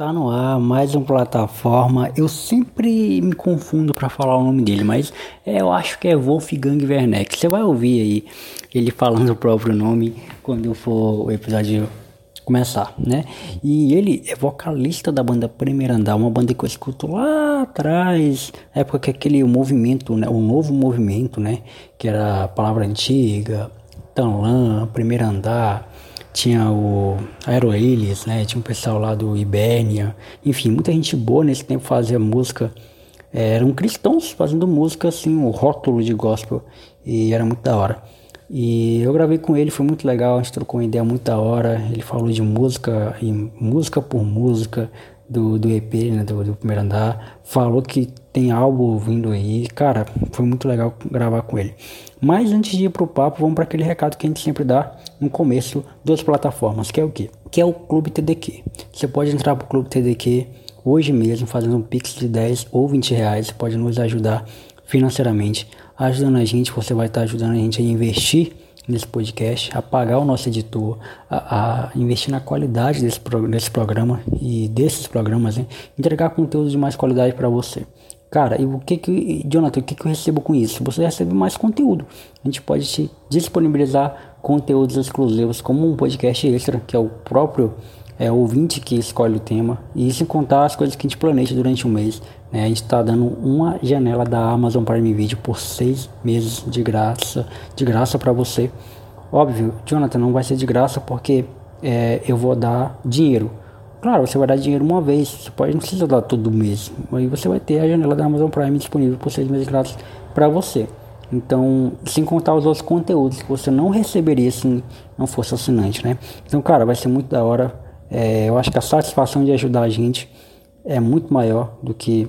Tá no ar, mais uma plataforma. Eu sempre me confundo para falar o nome dele, mas é, eu acho que é Wolfgang Werneck. Você vai ouvir aí ele falando o próprio nome quando for o episódio começar, né? E ele é vocalista da banda Primeiro Andar, uma banda que eu escuto lá atrás, na época que aquele movimento, né? O novo movimento, né? Que era a palavra antiga, Tanlan, Primeiro Andar tinha o Aeroelis, né? Tinha um pessoal lá do Ibernia, enfim, muita gente boa nesse tempo fazia música. É, eram cristãos fazendo música assim, o rótulo de gospel, e era muito da hora. E eu gravei com ele, foi muito legal, a gente trocou uma ideia muito da hora. Ele falou de música, e música por música do, do EP, né, do, do primeiro andar. Falou que tem álbum vindo aí. Cara, foi muito legal gravar com ele. Mas antes de ir pro papo, vamos para aquele recado que a gente sempre dá no começo das plataformas, que é o quê? Que é o Clube TDQ. Você pode entrar pro Clube TDQ hoje mesmo, fazendo um pix de 10 ou 20 reais. Você pode nos ajudar financeiramente. Ajudando a gente, você vai estar ajudando a gente a investir nesse podcast, a pagar o nosso editor, a, a investir na qualidade desse, desse programa e desses programas, né? entregar conteúdo de mais qualidade para você. Cara, e o que que, Jonathan, o que que eu recebo com isso? Você recebe mais conteúdo. A gente pode te disponibilizar conteúdos exclusivos, como um podcast extra, que é o próprio é, ouvinte que escolhe o tema, e sem contar as coisas que a gente planeja durante um mês. Né? A gente está dando uma janela da Amazon Prime Video por seis meses de graça, de graça para você. Óbvio, Jonathan, não vai ser de graça porque é, eu vou dar dinheiro. Claro, você vai dar dinheiro uma vez, você pode, não precisa dar todo mês. Aí você vai ter a janela da Amazon Prime disponível por seis meses grátis para você. Então, sem contar os outros conteúdos que você não receberia se não fosse assinante, né? Então, cara, vai ser muito da hora. É, eu acho que a satisfação de ajudar a gente é muito maior do que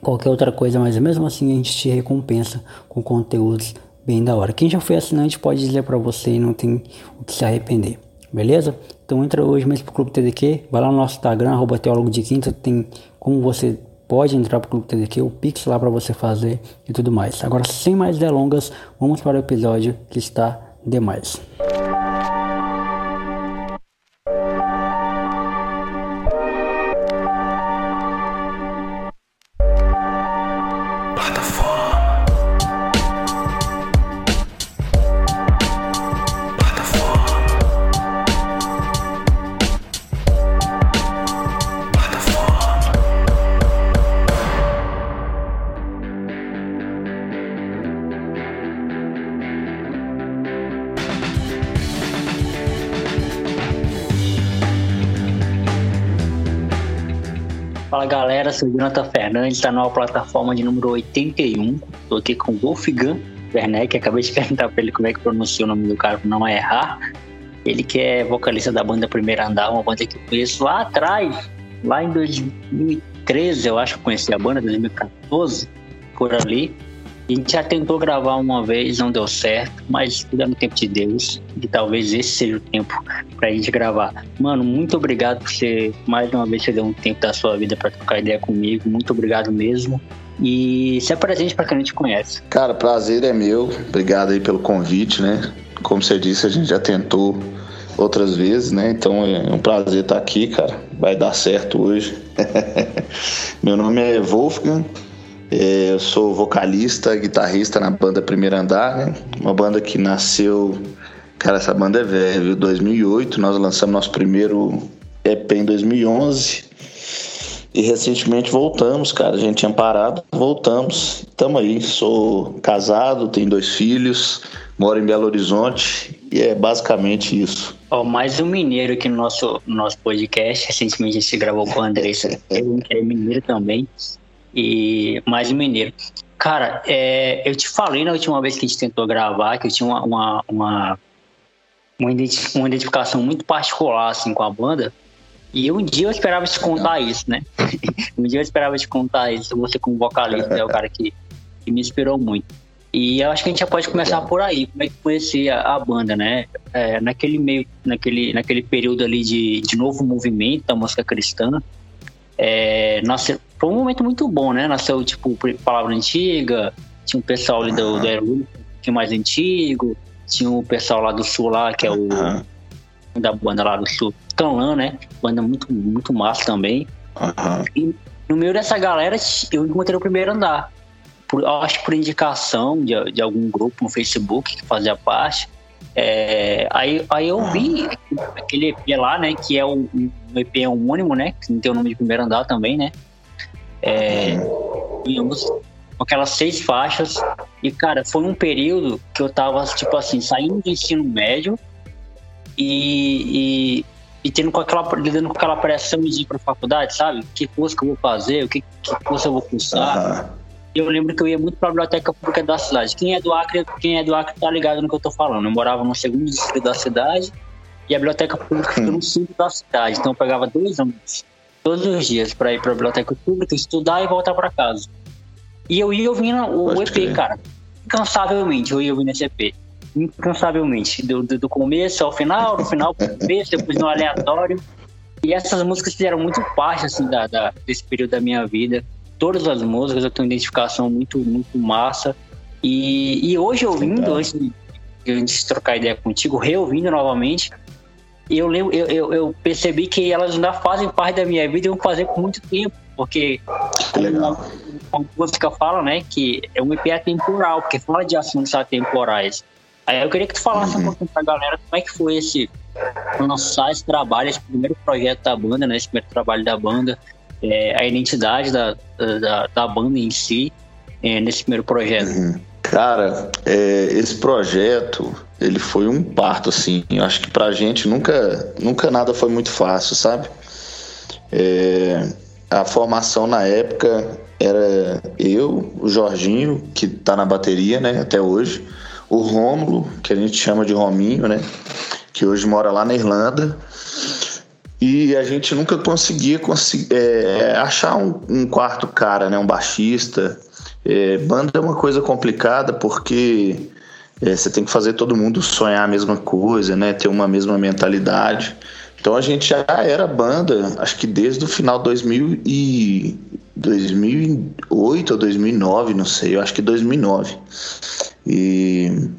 qualquer outra coisa, mas mesmo assim a gente te recompensa com conteúdos bem da hora. Quem já foi assinante pode dizer para você e não tem o que se arrepender beleza? Então entra hoje mesmo pro Clube TDQ, vai lá no nosso Instagram, arroba teólogo de quinta, tem como você pode entrar pro Clube TDQ, o Pix lá para você fazer e tudo mais. Agora, sem mais delongas, vamos para o episódio que está demais. Fala galera, sou o Jonathan Fernandes, está na plataforma de número 81. Estou aqui com o Wolfgang Werneck, acabei de perguntar para ele como é que pronuncia o nome do cara para não errar. Ele que é vocalista da banda Primeiro Andar, uma banda que eu conheço lá atrás, lá em 2013, eu acho que conheci a banda, 2014, por ali. A gente já tentou gravar uma vez, não deu certo, mas tudo é no tempo de Deus. E talvez esse seja o tempo pra gente gravar. Mano, muito obrigado por você, mais uma vez, você deu um tempo da sua vida para trocar ideia comigo. Muito obrigado mesmo. E se apresente para quem não te conhece. Cara, prazer é meu. Obrigado aí pelo convite, né? Como você disse, a gente já tentou outras vezes, né? Então é um prazer estar aqui, cara. Vai dar certo hoje. meu nome é Wolfgang. É, eu sou vocalista, guitarrista na banda Primeiro Andar, né? uma banda que nasceu. Cara, essa banda é velha, viu? 2008. Nós lançamos nosso primeiro EP em 2011. E recentemente voltamos, cara. A gente tinha parado, voltamos. Tamo aí. Sou casado, tenho dois filhos, moro em Belo Horizonte e é basicamente isso. oh, mais um mineiro aqui no nosso, no nosso podcast. Recentemente a gente gravou com o Andressa, que é mineiro também e mais um mineiro. Cara, é, eu te falei na última vez que a gente tentou gravar que eu tinha uma, uma, uma, uma identificação muito particular assim, com a banda. E um dia eu esperava te contar isso, né? um dia eu esperava te contar isso. Você, como vocalista, é o cara que, que me inspirou muito. E eu acho que a gente já pode começar por aí, como é que conhecia a, a banda, né? É, naquele meio, naquele, naquele período ali de, de novo movimento da música cristã, é, foi um momento muito bom, né? Nasceu, tipo, Palavra Antiga, tinha um pessoal ali do, do que é mais antigo, tinha o pessoal lá do Sul lá, que é o da banda lá do Sul, Canlan, né? Banda muito, muito massa também. Aham. E no meio dessa galera, eu encontrei o primeiro andar. Por, acho que por indicação de, de algum grupo no Facebook que fazia parte. É, aí, aí eu vi aquele EP lá, né? Que é um, um EP homônimo, né? Que não tem o nome de primeiro andar também, né? É, tínhamos com aquelas seis faixas. E, cara, foi um período que eu tava, tipo assim, saindo do ensino médio e, e, e tendo com aquela, lidando com aquela pressão de ir pra faculdade, sabe? Que curso que eu vou fazer, o que, que curso eu vou cursar. E eu lembro que eu ia muito pra biblioteca pública da cidade. Quem é do Acre, quem é do Acre tá ligado no que eu tô falando. Eu morava no segundo distrito da cidade e a biblioteca pública fica no centro da cidade. Então eu pegava dois ônibus todos os dias pra ir pra biblioteca pública, estudar e voltar pra casa. E eu ia ouvindo o Pode EP, crer. cara. Incansavelmente, eu ia ouvindo esse EP. Incansavelmente. Do, do, do começo ao final, do final pro começo, depois no aleatório. E essas músicas fizeram muito parte, assim, da, da- desse período da minha vida. Todas as músicas eu tenho identificação muito, muito massa. E, e hoje ouvindo, Legal. antes de, antes de trocar ideia contigo, reouvindo novamente, eu, lembro, eu, eu, eu percebi que elas ainda fazem parte da minha vida e vão fazer por muito tempo. Porque Que legal. como a música fala, né, que é um EP atemporal, porque fala de assuntos atemporais. Aí eu queria que tu falasse um pouquinho pra galera como é que foi esse lançar esse trabalho, esse primeiro projeto da banda, né, esse primeiro trabalho da banda, é, a identidade da, da, da banda em si, é, nesse primeiro projeto. Cara, é, esse projeto, ele foi um parto, assim. Eu acho que pra gente nunca, nunca nada foi muito fácil, sabe? É, a formação na época era eu, o Jorginho, que tá na bateria, né, até hoje, o Rômulo, que a gente chama de Rominho, né, que hoje mora lá na Irlanda, e a gente nunca conseguia consi- é, achar um, um quarto cara, né, um baixista. É, banda é uma coisa complicada porque é, você tem que fazer todo mundo sonhar a mesma coisa, né, ter uma mesma mentalidade. Então a gente já era banda, acho que desde o final de 2000 e 2008 ou 2009, não sei, eu acho que 2009. E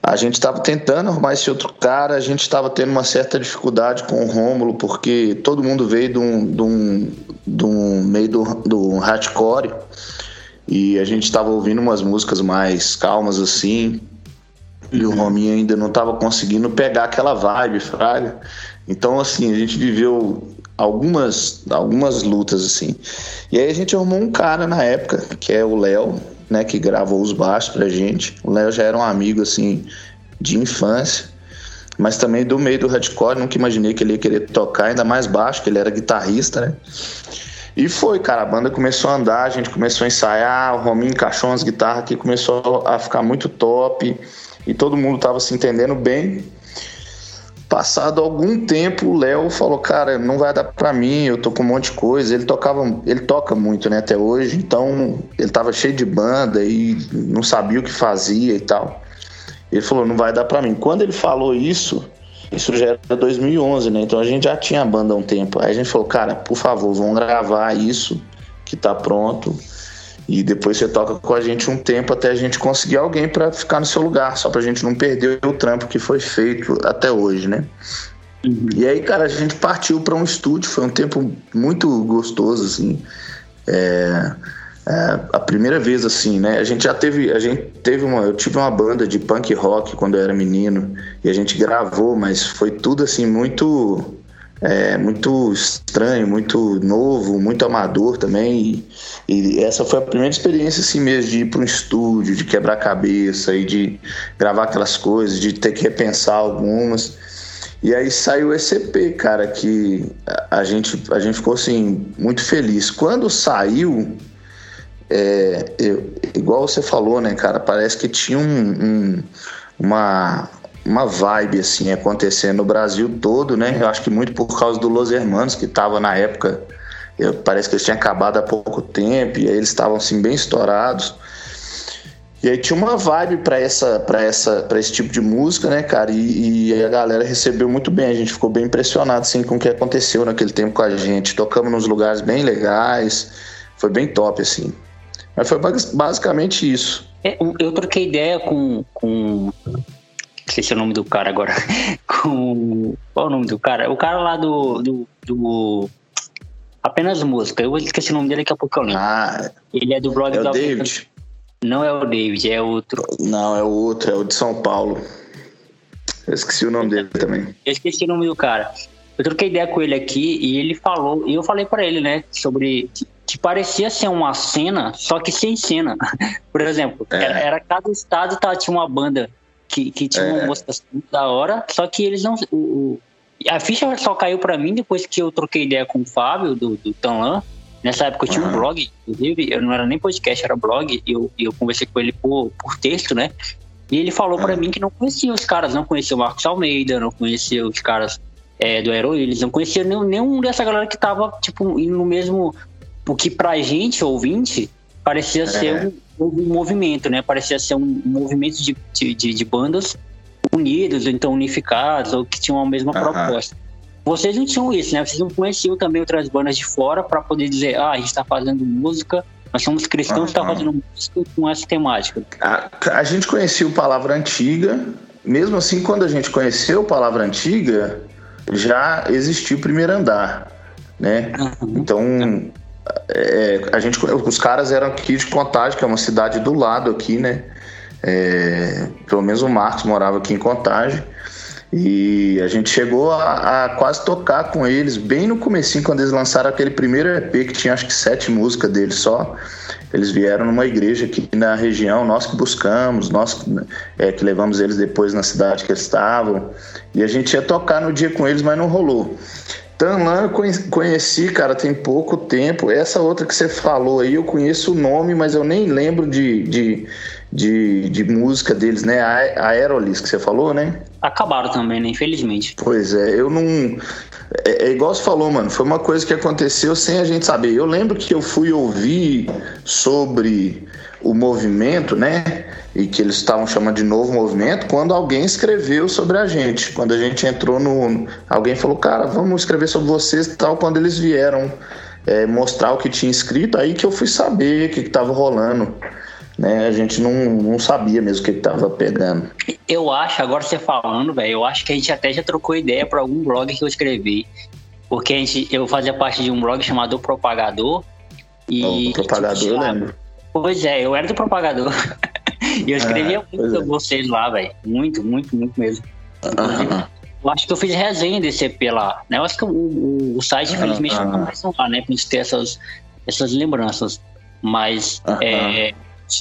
a gente estava tentando arrumar esse outro cara, a gente estava tendo uma certa dificuldade com o Rômulo, porque todo mundo veio de um, de um, de um meio do, do hardcore e a gente estava ouvindo umas músicas mais calmas assim, e o Rominho ainda não estava conseguindo pegar aquela vibe, fraga. Então, assim, a gente viveu algumas, algumas lutas, assim. E aí a gente arrumou um cara na época, que é o Léo, né, que gravou os baixos pra gente. O Léo já era um amigo, assim, de infância, mas também do meio do hardcore. Nunca imaginei que ele ia querer tocar, ainda mais baixo, que ele era guitarrista, né? E foi, cara, a banda começou a andar, a gente começou a ensaiar, o Rominho encaixou umas guitarras que começou a ficar muito top e todo mundo tava se entendendo bem. Passado algum tempo, o Léo falou: "Cara, não vai dar pra mim, eu tô com um monte de coisa". Ele tocava, ele toca muito, né, até hoje, então ele tava cheio de banda e não sabia o que fazia e tal. Ele falou: "Não vai dar pra mim". Quando ele falou isso, isso já era 2011, né? Então a gente já tinha a banda há um tempo. Aí a gente falou: "Cara, por favor, vamos gravar isso que tá pronto". E depois você toca com a gente um tempo até a gente conseguir alguém para ficar no seu lugar, só pra gente não perder o trampo que foi feito até hoje, né? E aí, cara, a gente partiu para um estúdio, foi um tempo muito gostoso, assim. É, é, a primeira vez, assim, né? A gente já teve, a gente teve uma, eu tive uma banda de punk rock quando eu era menino e a gente gravou, mas foi tudo assim muito é, muito estranho, muito novo, muito amador também. E, e essa foi a primeira experiência assim mesmo de ir para um estúdio, de quebrar cabeça e de gravar aquelas coisas, de ter que repensar algumas. E aí saiu esse EP, cara, que a gente, a gente ficou assim muito feliz. Quando saiu, é, eu- igual você falou, né, cara, parece que tinha um, um- uma, uma vibe assim acontecendo no Brasil todo, né? Eu acho que muito por causa do Los Hermanos que tava na época, eu- parece que eles tinham acabado há pouco tempo e aí eles estavam assim bem estourados. E aí tinha uma vibe pra essa, para essa, para esse tipo de música, né, cara? E, e a galera recebeu muito bem. A gente ficou bem impressionado assim com o que aconteceu naquele tempo com a gente. Tocamos nos lugares bem legais, foi bem top assim. Mas foi bas- basicamente isso. É, eu troquei ideia com, com esqueci o nome do cara agora. com. Qual é o nome do cara? O cara lá do. do, do apenas música. Eu esqueci o nome dele daqui a pouco eu lembro. Ah, ele é do blog é o David. Não é o David, é outro. Não, é o outro, é o de São Paulo. Eu esqueci o nome dele também. Eu esqueci o nome do cara. Eu troquei ideia com ele aqui e ele falou, e eu falei para ele, né, sobre que, parecia ser uma cena, só que sem cena. Por exemplo, é. era, era, cada estado tá, tinha uma banda que, que tinha é. uma música da hora, só que eles não. O, o, a ficha só caiu para mim depois que eu troquei ideia com o Fábio, do, do Tanlan. Nessa época eu tinha uhum. um blog, inclusive, eu não era nem podcast, era blog, e eu, eu conversei com ele por, por texto, né? E ele falou uhum. para mim que não conhecia os caras, não conhecia o Marcos Almeida, não conhecia os caras é, do Aero eles não conheciam nenhum, nenhum dessa galera que tava, tipo, indo no mesmo. O que pra gente, ouvinte, parecia é. ser um, um, movimento, né? Parecia ser um movimento de, de, de bandas unidos, ou então unificados, ou que tinham a mesma uhum. proposta. Vocês não tinham isso, né? Vocês não conheciam também outras bandas de fora para poder dizer, ah, a gente está fazendo música, nós somos cristãos, uhum. está fazendo música com essa temática. A, a gente conhecia o Palavra Antiga, mesmo assim, quando a gente conheceu Palavra Antiga, já existia o primeiro andar, né? Então, é, a gente, os caras eram aqui de Contagem, que é uma cidade do lado aqui, né? É, pelo menos o Marcos morava aqui em Contagem. E a gente chegou a, a, quase tocar com eles bem no comecinho, quando eles lançaram aquele primeiro EP que tinha acho que sete músicas deles só. Eles vieram numa igreja aqui na região, nós que buscamos, nós é, que levamos eles depois na cidade que eles estavam. E a gente ia tocar no dia com eles, mas não rolou. Tanlan eu conheci, cara, tem pouco tempo. Essa outra que você falou aí, eu conheço o nome, mas eu nem lembro de, de, de, de música deles, né? A Aerolis que você falou, né? Acabaram também, né? Infelizmente. Pois é, eu não. É, é, igual você falou, mano. Foi uma coisa que aconteceu sem a gente saber. Eu lembro que eu fui ouvir sobre o movimento, né? E que eles estavam chamando de novo movimento, quando alguém escreveu sobre a gente. Quando a gente entrou no. Alguém falou, cara, vamos escrever sobre vocês e tal. Quando eles vieram é, mostrar o que tinha escrito, aí que eu fui saber o que estava rolando. Né? A gente não, não sabia mesmo o que estava pegando. Eu acho, agora você falando, velho, eu acho que a gente até já trocou ideia para algum blog que eu escrevi. Porque a gente, eu fazia parte de um blog chamado o Propagador. E, o Propagador, eu lembro. Pois é, eu era do Propagador. e eu escrevia é, muito é. vocês lá, velho. Muito, muito, muito mesmo. Eu acho que eu fiz resenha desse EP lá. Né? Eu acho que o, o, o site, infelizmente, não tá mais lá, né? Pra gente ter essas, essas lembranças. Mas é,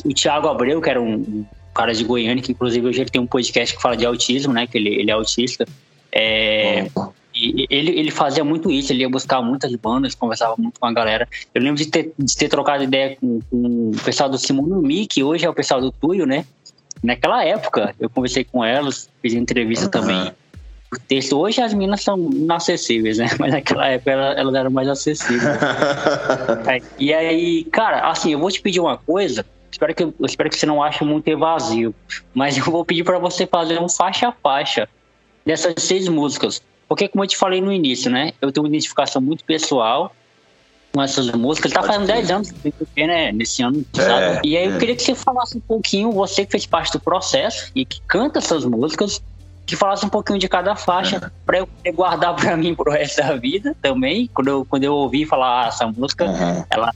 o Thiago Abreu, que era um cara de Goiânia, que inclusive hoje ele tem um podcast que fala de autismo, né? Que ele, ele é autista. É, e ele, ele fazia muito isso, ele ia buscar muitas bandas, conversava muito com a galera. Eu lembro de ter, de ter trocado ideia com, com o pessoal do Simone Mi, que hoje é o pessoal do Tuyo, né? Naquela época, eu conversei com elas, fiz entrevista uhum. também por texto. Hoje as minas são inacessíveis, né? Mas naquela época elas, elas eram mais acessíveis. e aí, cara, assim, eu vou te pedir uma coisa. Espero que, eu espero que você não ache muito evasivo. Mas eu vou pedir para você fazer um faixa a faixa dessas seis músicas. Porque, como eu te falei no início, né? Eu tenho uma identificação muito pessoal com essas músicas. Ele tá fazendo 10 anos que né? Nesse ano, é, E aí eu é. queria que você falasse um pouquinho, você que fez parte do processo e que canta essas músicas, que falasse um pouquinho de cada faixa é. para eu guardar para mim pro resto da vida também. Quando eu, quando eu ouvi falar ah, essa música, uhum. ela,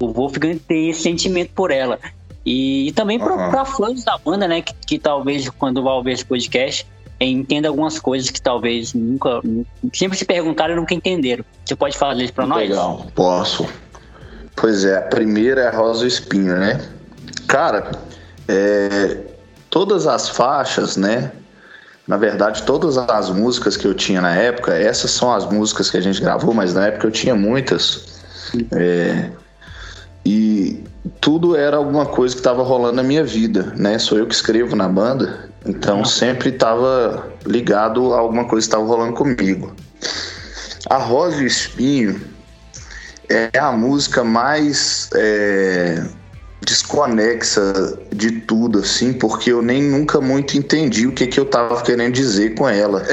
o Wolfgang tem esse sentimento por ela. E, e também uhum. para fãs da banda, né? Que, que talvez quando vai ouvir esse podcast entenda algumas coisas que talvez nunca, sempre se perguntaram e nunca entenderam. Você pode falar isso para nós? Legal, posso. Pois é, a primeira é a Rosa Espinho, né? Cara, é, todas as faixas, né? Na verdade, todas as músicas que eu tinha na época, essas são as músicas que a gente gravou, mas na época eu tinha muitas. É, e tudo era alguma coisa que estava rolando na minha vida, né? Sou eu que escrevo na banda, então sempre estava ligado a alguma coisa que estava rolando comigo. A Rosa e o Espinho é a música mais é, desconexa de tudo, assim, porque eu nem nunca muito entendi o que, que eu tava querendo dizer com ela.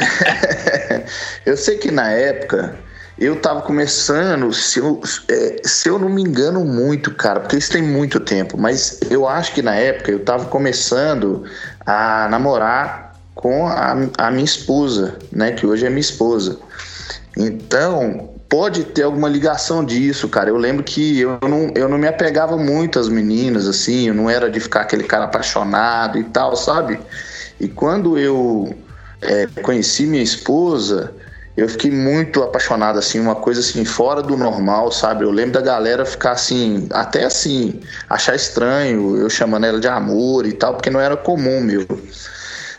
eu sei que na época eu tava começando, se eu, é, se eu não me engano muito, cara, porque isso tem muito tempo, mas eu acho que na época eu tava começando a namorar com a, a minha esposa, né? Que hoje é minha esposa. Então, pode ter alguma ligação disso, cara. Eu lembro que eu não, eu não me apegava muito às meninas, assim, eu não era de ficar aquele cara apaixonado e tal, sabe? E quando eu é, conheci minha esposa, eu fiquei muito apaixonado, assim, uma coisa assim, fora do normal, sabe? Eu lembro da galera ficar assim, até assim, achar estranho eu chamando ela de amor e tal, porque não era comum, meu.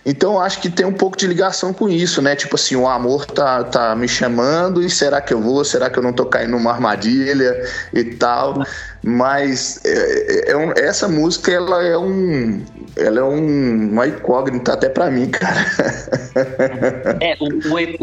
Então acho que tem um pouco de ligação com isso, né? Tipo assim, o amor tá, tá me chamando e será que eu vou? Será que eu não tô caindo numa armadilha e tal? Mas é, é, é um, essa música ela é um ela é um, uma incógnita até para mim, cara. É, o, o, EP,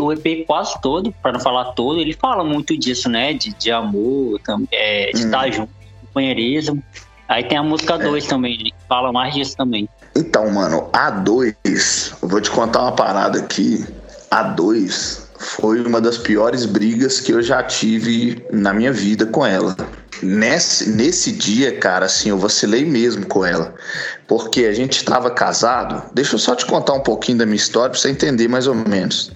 o, EP, quase todo, para não falar todo, ele fala muito disso, né? De, de amor, é, de hum. estar junto, companheirismo. Aí tem a música 2 é. também? Que fala mais disso também. Então, mano, a 2, vou te contar uma parada aqui. A 2 foi uma das piores brigas que eu já tive na minha vida com ela. Nesse, nesse dia, cara, assim, eu vacilei mesmo com ela. Porque a gente estava casado. Deixa eu só te contar um pouquinho da minha história pra você entender mais ou menos.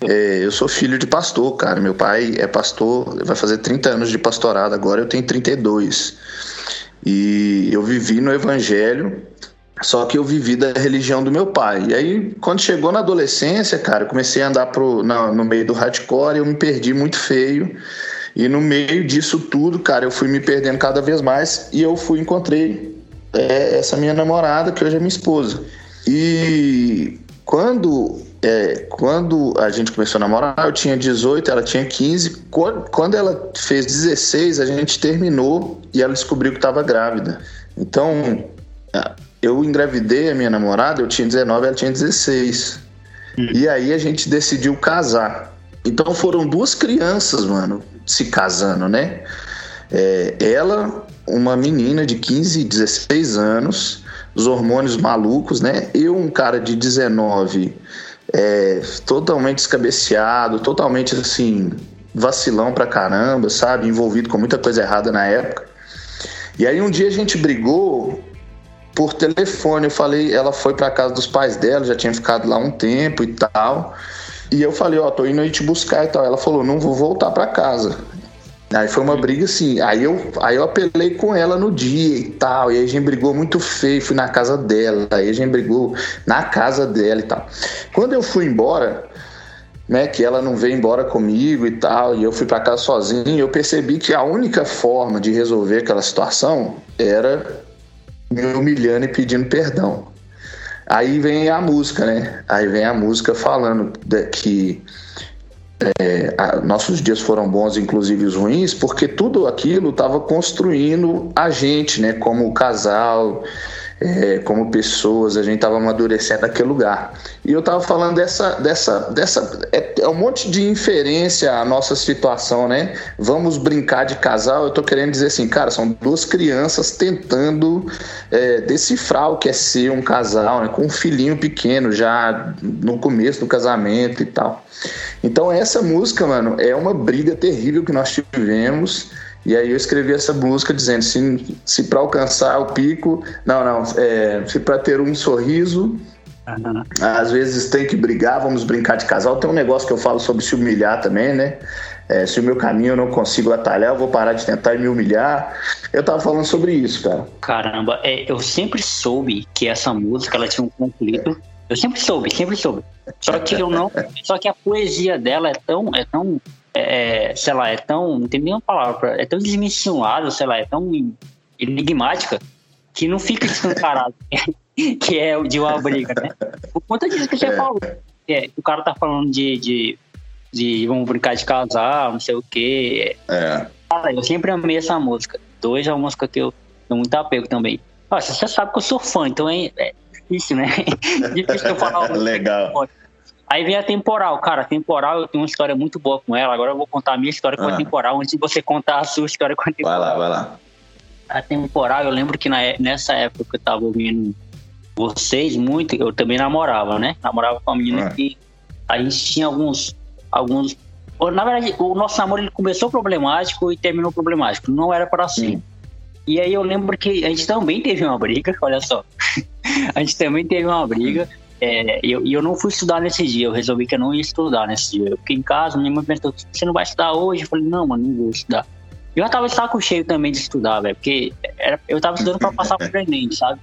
É, eu sou filho de pastor, cara. Meu pai é pastor, vai fazer 30 anos de pastorado agora, eu tenho 32. E eu vivi no evangelho só que eu vivi da religião do meu pai. E aí, quando chegou na adolescência, cara, eu comecei a andar pro, na, no meio do hardcore e eu me perdi muito feio. E no meio disso tudo, cara, eu fui me perdendo cada vez mais e eu fui encontrei é, essa minha namorada, que hoje é minha esposa. E quando, é, quando a gente começou a namorar, eu tinha 18, ela tinha 15. Quando ela fez 16, a gente terminou e ela descobriu que estava grávida. Então, eu engravidei a minha namorada, eu tinha 19, ela tinha 16. Hum. E aí a gente decidiu casar. Então foram duas crianças, mano, se casando, né? É, ela, uma menina de 15, 16 anos, os hormônios malucos, né? Eu, um cara de 19, é, totalmente descabeceado, totalmente assim, vacilão pra caramba, sabe? Envolvido com muita coisa errada na época. E aí um dia a gente brigou por telefone. Eu falei, ela foi para casa dos pais dela, já tinha ficado lá um tempo e tal. E eu falei, ó, oh, tô indo aí te buscar e tal. Ela falou, não vou voltar para casa. Aí foi uma briga assim. Aí eu, aí eu apelei com ela no dia e tal. E aí a gente brigou muito feio. Fui na casa dela. Aí a gente brigou na casa dela e tal. Quando eu fui embora, né, que ela não veio embora comigo e tal, e eu fui para casa sozinho, eu percebi que a única forma de resolver aquela situação era me humilhando e pedindo perdão. Aí vem a música, né? Aí vem a música falando que é, a, nossos dias foram bons, inclusive os ruins, porque tudo aquilo estava construindo a gente, né? Como casal, é, como pessoas, a gente estava amadurecendo naquele lugar. E eu estava falando dessa, dessa, dessa é, é, um monte de inferência à nossa situação, né? Vamos brincar de casal. Eu estou querendo dizer assim, cara, são duas crianças tentando é, decifrar o que é ser um casal, né? Com um filhinho pequeno já no começo do casamento e tal. Então essa música, mano, é uma briga terrível que nós tivemos e aí eu escrevi essa música dizendo se, se para alcançar o pico, não, não, é, se para ter um sorriso, uhum. às vezes tem que brigar, vamos brincar de casal. Tem um negócio que eu falo sobre se humilhar também, né? É, se o meu caminho eu não consigo atalhar, eu vou parar de tentar e me humilhar. Eu tava falando sobre isso, cara. Caramba, é, eu sempre soube que essa música ela tinha um conflito. Eu sempre soube, sempre soube. Só que eu não. só que a poesia dela é tão, é tão é, sei lá, é tão. Não tem nenhuma palavra, é tão desmencionada, sei lá, é tão enigmática que não fica escancarado que é de uma briga, né? Por conta disso que você é. falou. É, o cara tá falando de, de, de vamos brincar de casal, não sei o quê. É. Eu sempre amei essa música. Dois é uma música que eu tenho muito apego também. Nossa, você sabe que eu sou fã, então é, é difícil, né? difícil eu falar. Legal. Aí vem a temporal, cara. A temporal eu tenho uma história muito boa com ela. Agora eu vou contar a minha história com ah. a temporal antes de você contar a sua história com a temporal. Vai lá, vai lá. A temporal, eu lembro que na, nessa época que eu tava ouvindo vocês muito, eu também namorava, né? Namorava com uma menina ah. que a gente tinha alguns. alguns na verdade, o nosso namoro ele começou problemático e terminou problemático. Não era para assim. Hum. E aí eu lembro que a gente também teve uma briga, olha só. a gente também teve uma briga. É, eu, eu não fui estudar nesse dia, eu resolvi que eu não ia estudar nesse dia. Eu fiquei em casa, minha mãe perguntou, você não vai estudar hoje? Eu falei, não, mano, não vou estudar. Eu já tava de saco cheio também de estudar, velho, porque era, eu tava estudando pra passar pro Enem, sabe?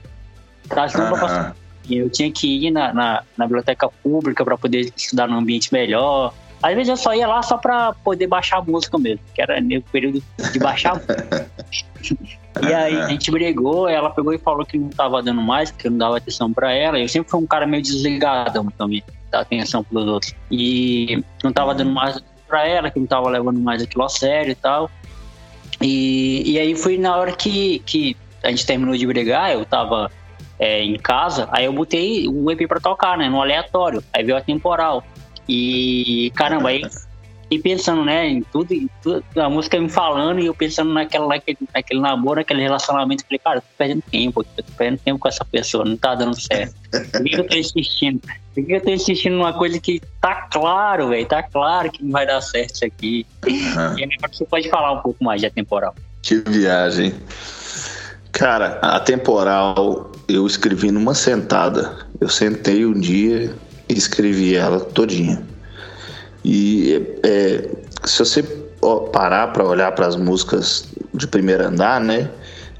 Eu tava estudando pra passar. Eu tinha que ir na, na, na biblioteca pública para poder estudar num ambiente melhor. Às vezes eu só ia lá só pra poder baixar a música mesmo, que era no período de baixar a música. E aí a gente brigou, ela pegou e falou que não tava dando mais, porque eu não dava atenção para ela. Eu sempre fui um cara meio desligado também, dar atenção pros outros. E não tava dando mais para ela, que não tava levando mais aquilo a sério e tal. E, e aí foi na hora que, que a gente terminou de brigar, eu tava é, em casa, aí eu botei o EP pra tocar, né, no aleatório. Aí veio a temporal. E caramba, aí e pensando, né, em tudo, em tudo, a música me falando e eu pensando naquela, naquele, naquele namoro, naquele relacionamento. Falei, cara, eu tô perdendo tempo, eu tô perdendo tempo com essa pessoa, não tá dando certo. Por que eu tô insistindo? Por que eu tô insistindo numa coisa que tá claro, velho, tá claro que não vai dar certo isso aqui. Uhum. E agora você pode falar um pouco mais de temporal. Que viagem. Cara, a temporal eu escrevi numa sentada. Eu sentei um dia escrevi ela todinha. E é, se você parar para olhar para as músicas de primeiro andar, né?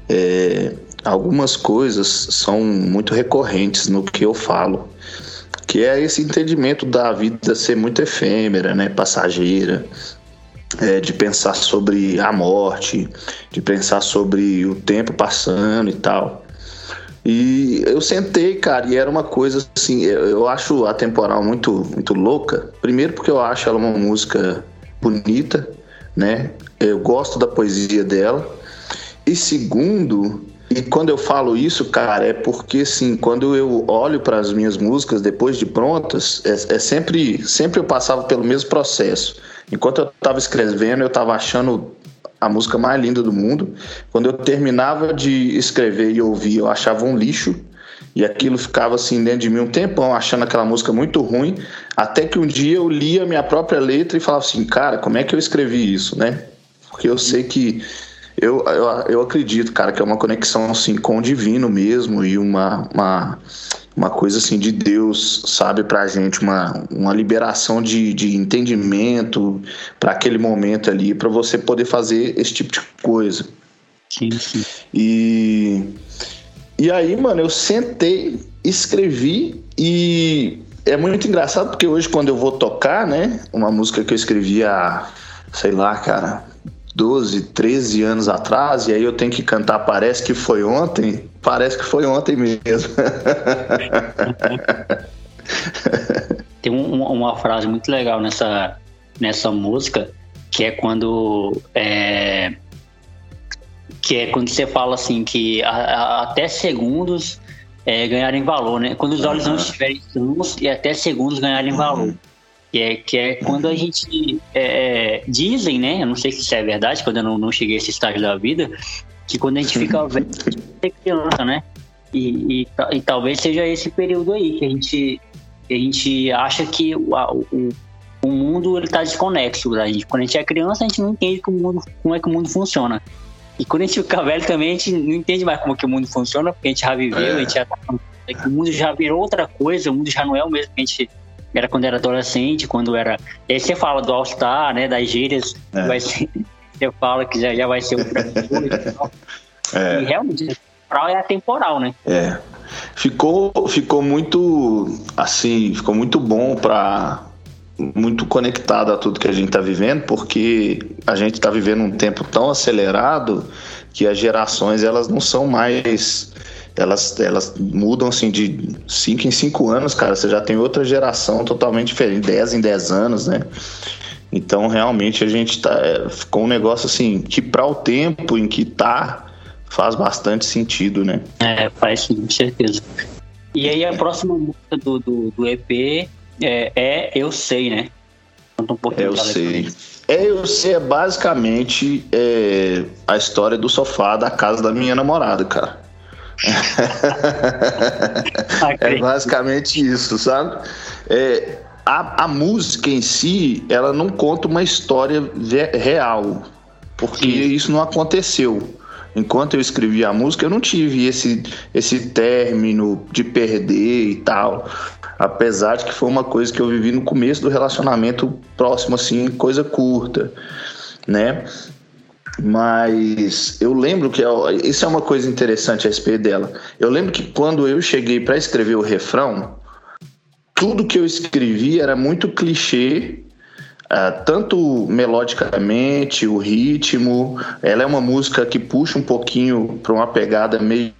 É, algumas coisas são muito recorrentes no que eu falo, que é esse entendimento da vida ser muito efêmera, né? Passageira, é, de pensar sobre a morte, de pensar sobre o tempo passando e tal. E eu sentei, cara, e era uma coisa assim, eu acho a temporal muito, muito louca. Primeiro porque eu acho ela uma música bonita, né? Eu gosto da poesia dela. E segundo, e quando eu falo isso, cara, é porque assim, quando eu olho para as minhas músicas depois de prontas, é, é, sempre, sempre eu passava pelo mesmo processo. Enquanto eu estava escrevendo, eu estava achando a música mais linda do mundo. Quando eu terminava de escrever e ouvir, eu achava um lixo. E aquilo ficava assim dentro de mim um tempão, achando aquela música muito ruim, até que um dia eu lia minha própria letra e falava assim, cara, como é que eu escrevi isso, né? Porque eu sei que eu, eu, eu acredito, cara, que é uma conexão assim com o divino mesmo e uma, uma uma coisa assim de Deus, sabe, pra gente, uma, uma liberação de, de entendimento para aquele momento ali, para você poder fazer esse tipo de coisa. Sim, sim. E, e aí, mano, eu sentei, escrevi e é muito engraçado porque hoje, quando eu vou tocar, né, uma música que eu escrevi há, sei lá, cara, 12, 13 anos atrás, e aí eu tenho que cantar Parece que foi ontem, parece que foi ontem mesmo. Tem um, uma frase muito legal nessa, nessa música, que é quando. É, que é quando você fala assim que a, a, até segundos é, ganharem valor, né? Quando os olhos uhum. não estiverem sãos e até segundos ganharem uhum. valor. Que é, que é quando a gente é, é, dizem, né? Eu não sei se isso é verdade, quando eu não, não cheguei a esse estágio da vida, que quando a gente fica velho, a gente é criança, né? E, e, e, talvez seja esse período aí que a gente, que a gente acha que o, o, o mundo ele tá desconexo da gente. Quando a gente é criança, a gente não entende como, mundo, como é que o mundo funciona. E quando a gente fica velho também, a gente não entende mais como que o mundo funciona, porque a gente já viveu, é. a gente já tá, o mundo já virou outra coisa, o mundo já não é o mesmo que a gente era quando era adolescente, quando era. E aí você fala do All-Star, né? Das gírias, é. vai ser, você fala que já, já vai ser outra coisa. é. E realmente, temporal é atemporal, né? É. Ficou, ficou muito assim, ficou muito bom para muito conectado a tudo que a gente está vivendo, porque a gente está vivendo um tempo tão acelerado que as gerações elas não são mais elas, elas mudam assim de 5 em 5 anos, cara. Você já tem outra geração totalmente diferente, 10 em 10 anos, né? Então, realmente, a gente tá. É, ficou um negócio assim que, para o tempo em que tá, faz bastante sentido, né? É, faz sim, com certeza. E aí, a próxima música do, do, do EP é, é, Eu Sei, né? Conta um pouquinho. Eu Sei. É, eu sei, é basicamente é, a história do sofá da casa da minha namorada, cara é basicamente isso, sabe? É, a, a música em si, ela não conta uma história real, porque Sim. isso não aconteceu. enquanto eu escrevia a música, eu não tive esse, esse término de perder e tal. Apesar de que foi uma coisa que eu vivi no começo do relacionamento próximo, assim, coisa curta, né? Mas eu lembro que isso é uma coisa interessante a respeito dela. Eu lembro que quando eu cheguei para escrever o refrão, tudo que eu escrevi era muito clichê, uh, tanto melodicamente, o ritmo. Ela é uma música que puxa um pouquinho para uma pegada meio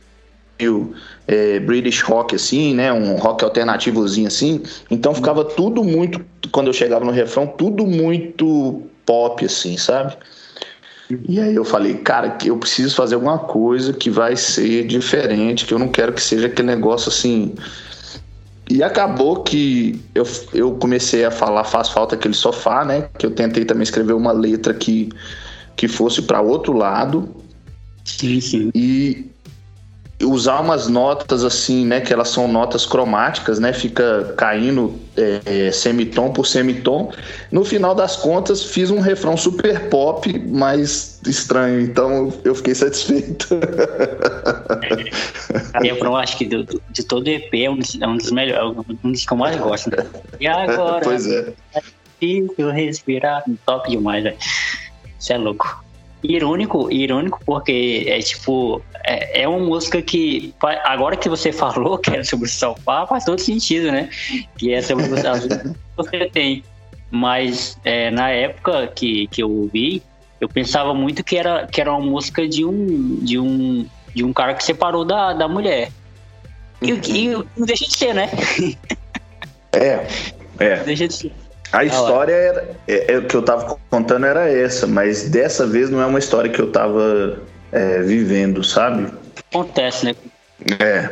é, British rock assim, né, um rock alternativozinho assim. Então ficava tudo muito, quando eu chegava no refrão, tudo muito pop assim, sabe? E aí eu falei, cara, que eu preciso fazer alguma coisa que vai ser diferente, que eu não quero que seja aquele negócio assim. E acabou que eu, eu comecei a falar faz falta aquele sofá, né? Que eu tentei também escrever uma letra que, que fosse para outro lado. Sim, sim. E usar umas notas assim, né, que elas são notas cromáticas, né, fica caindo é, é, semitom por semitom. No final das contas, fiz um refrão super pop, mas estranho, então eu fiquei satisfeito. É, refrão, acho que do, de todo EP é um dos, é um dos melhores, é um dos que eu mais gosto. Né? E agora? Pois é. Eu respirar, top demais, velho. Isso é louco. Irônico, irônico porque é tipo, é, é uma música que, agora que você falou que é sobre sofá, faz todo sentido, né? Que é sobre o que você tem. Mas é, na época que, que eu ouvi, eu pensava muito que era, que era uma música de um, de um, de um cara que separou da, da mulher. E, e não deixa de ser, né? É, é. Deixa de ser. A história era, é, é, que eu tava contando era essa, mas dessa vez não é uma história que eu tava é, vivendo, sabe? Acontece, né? É.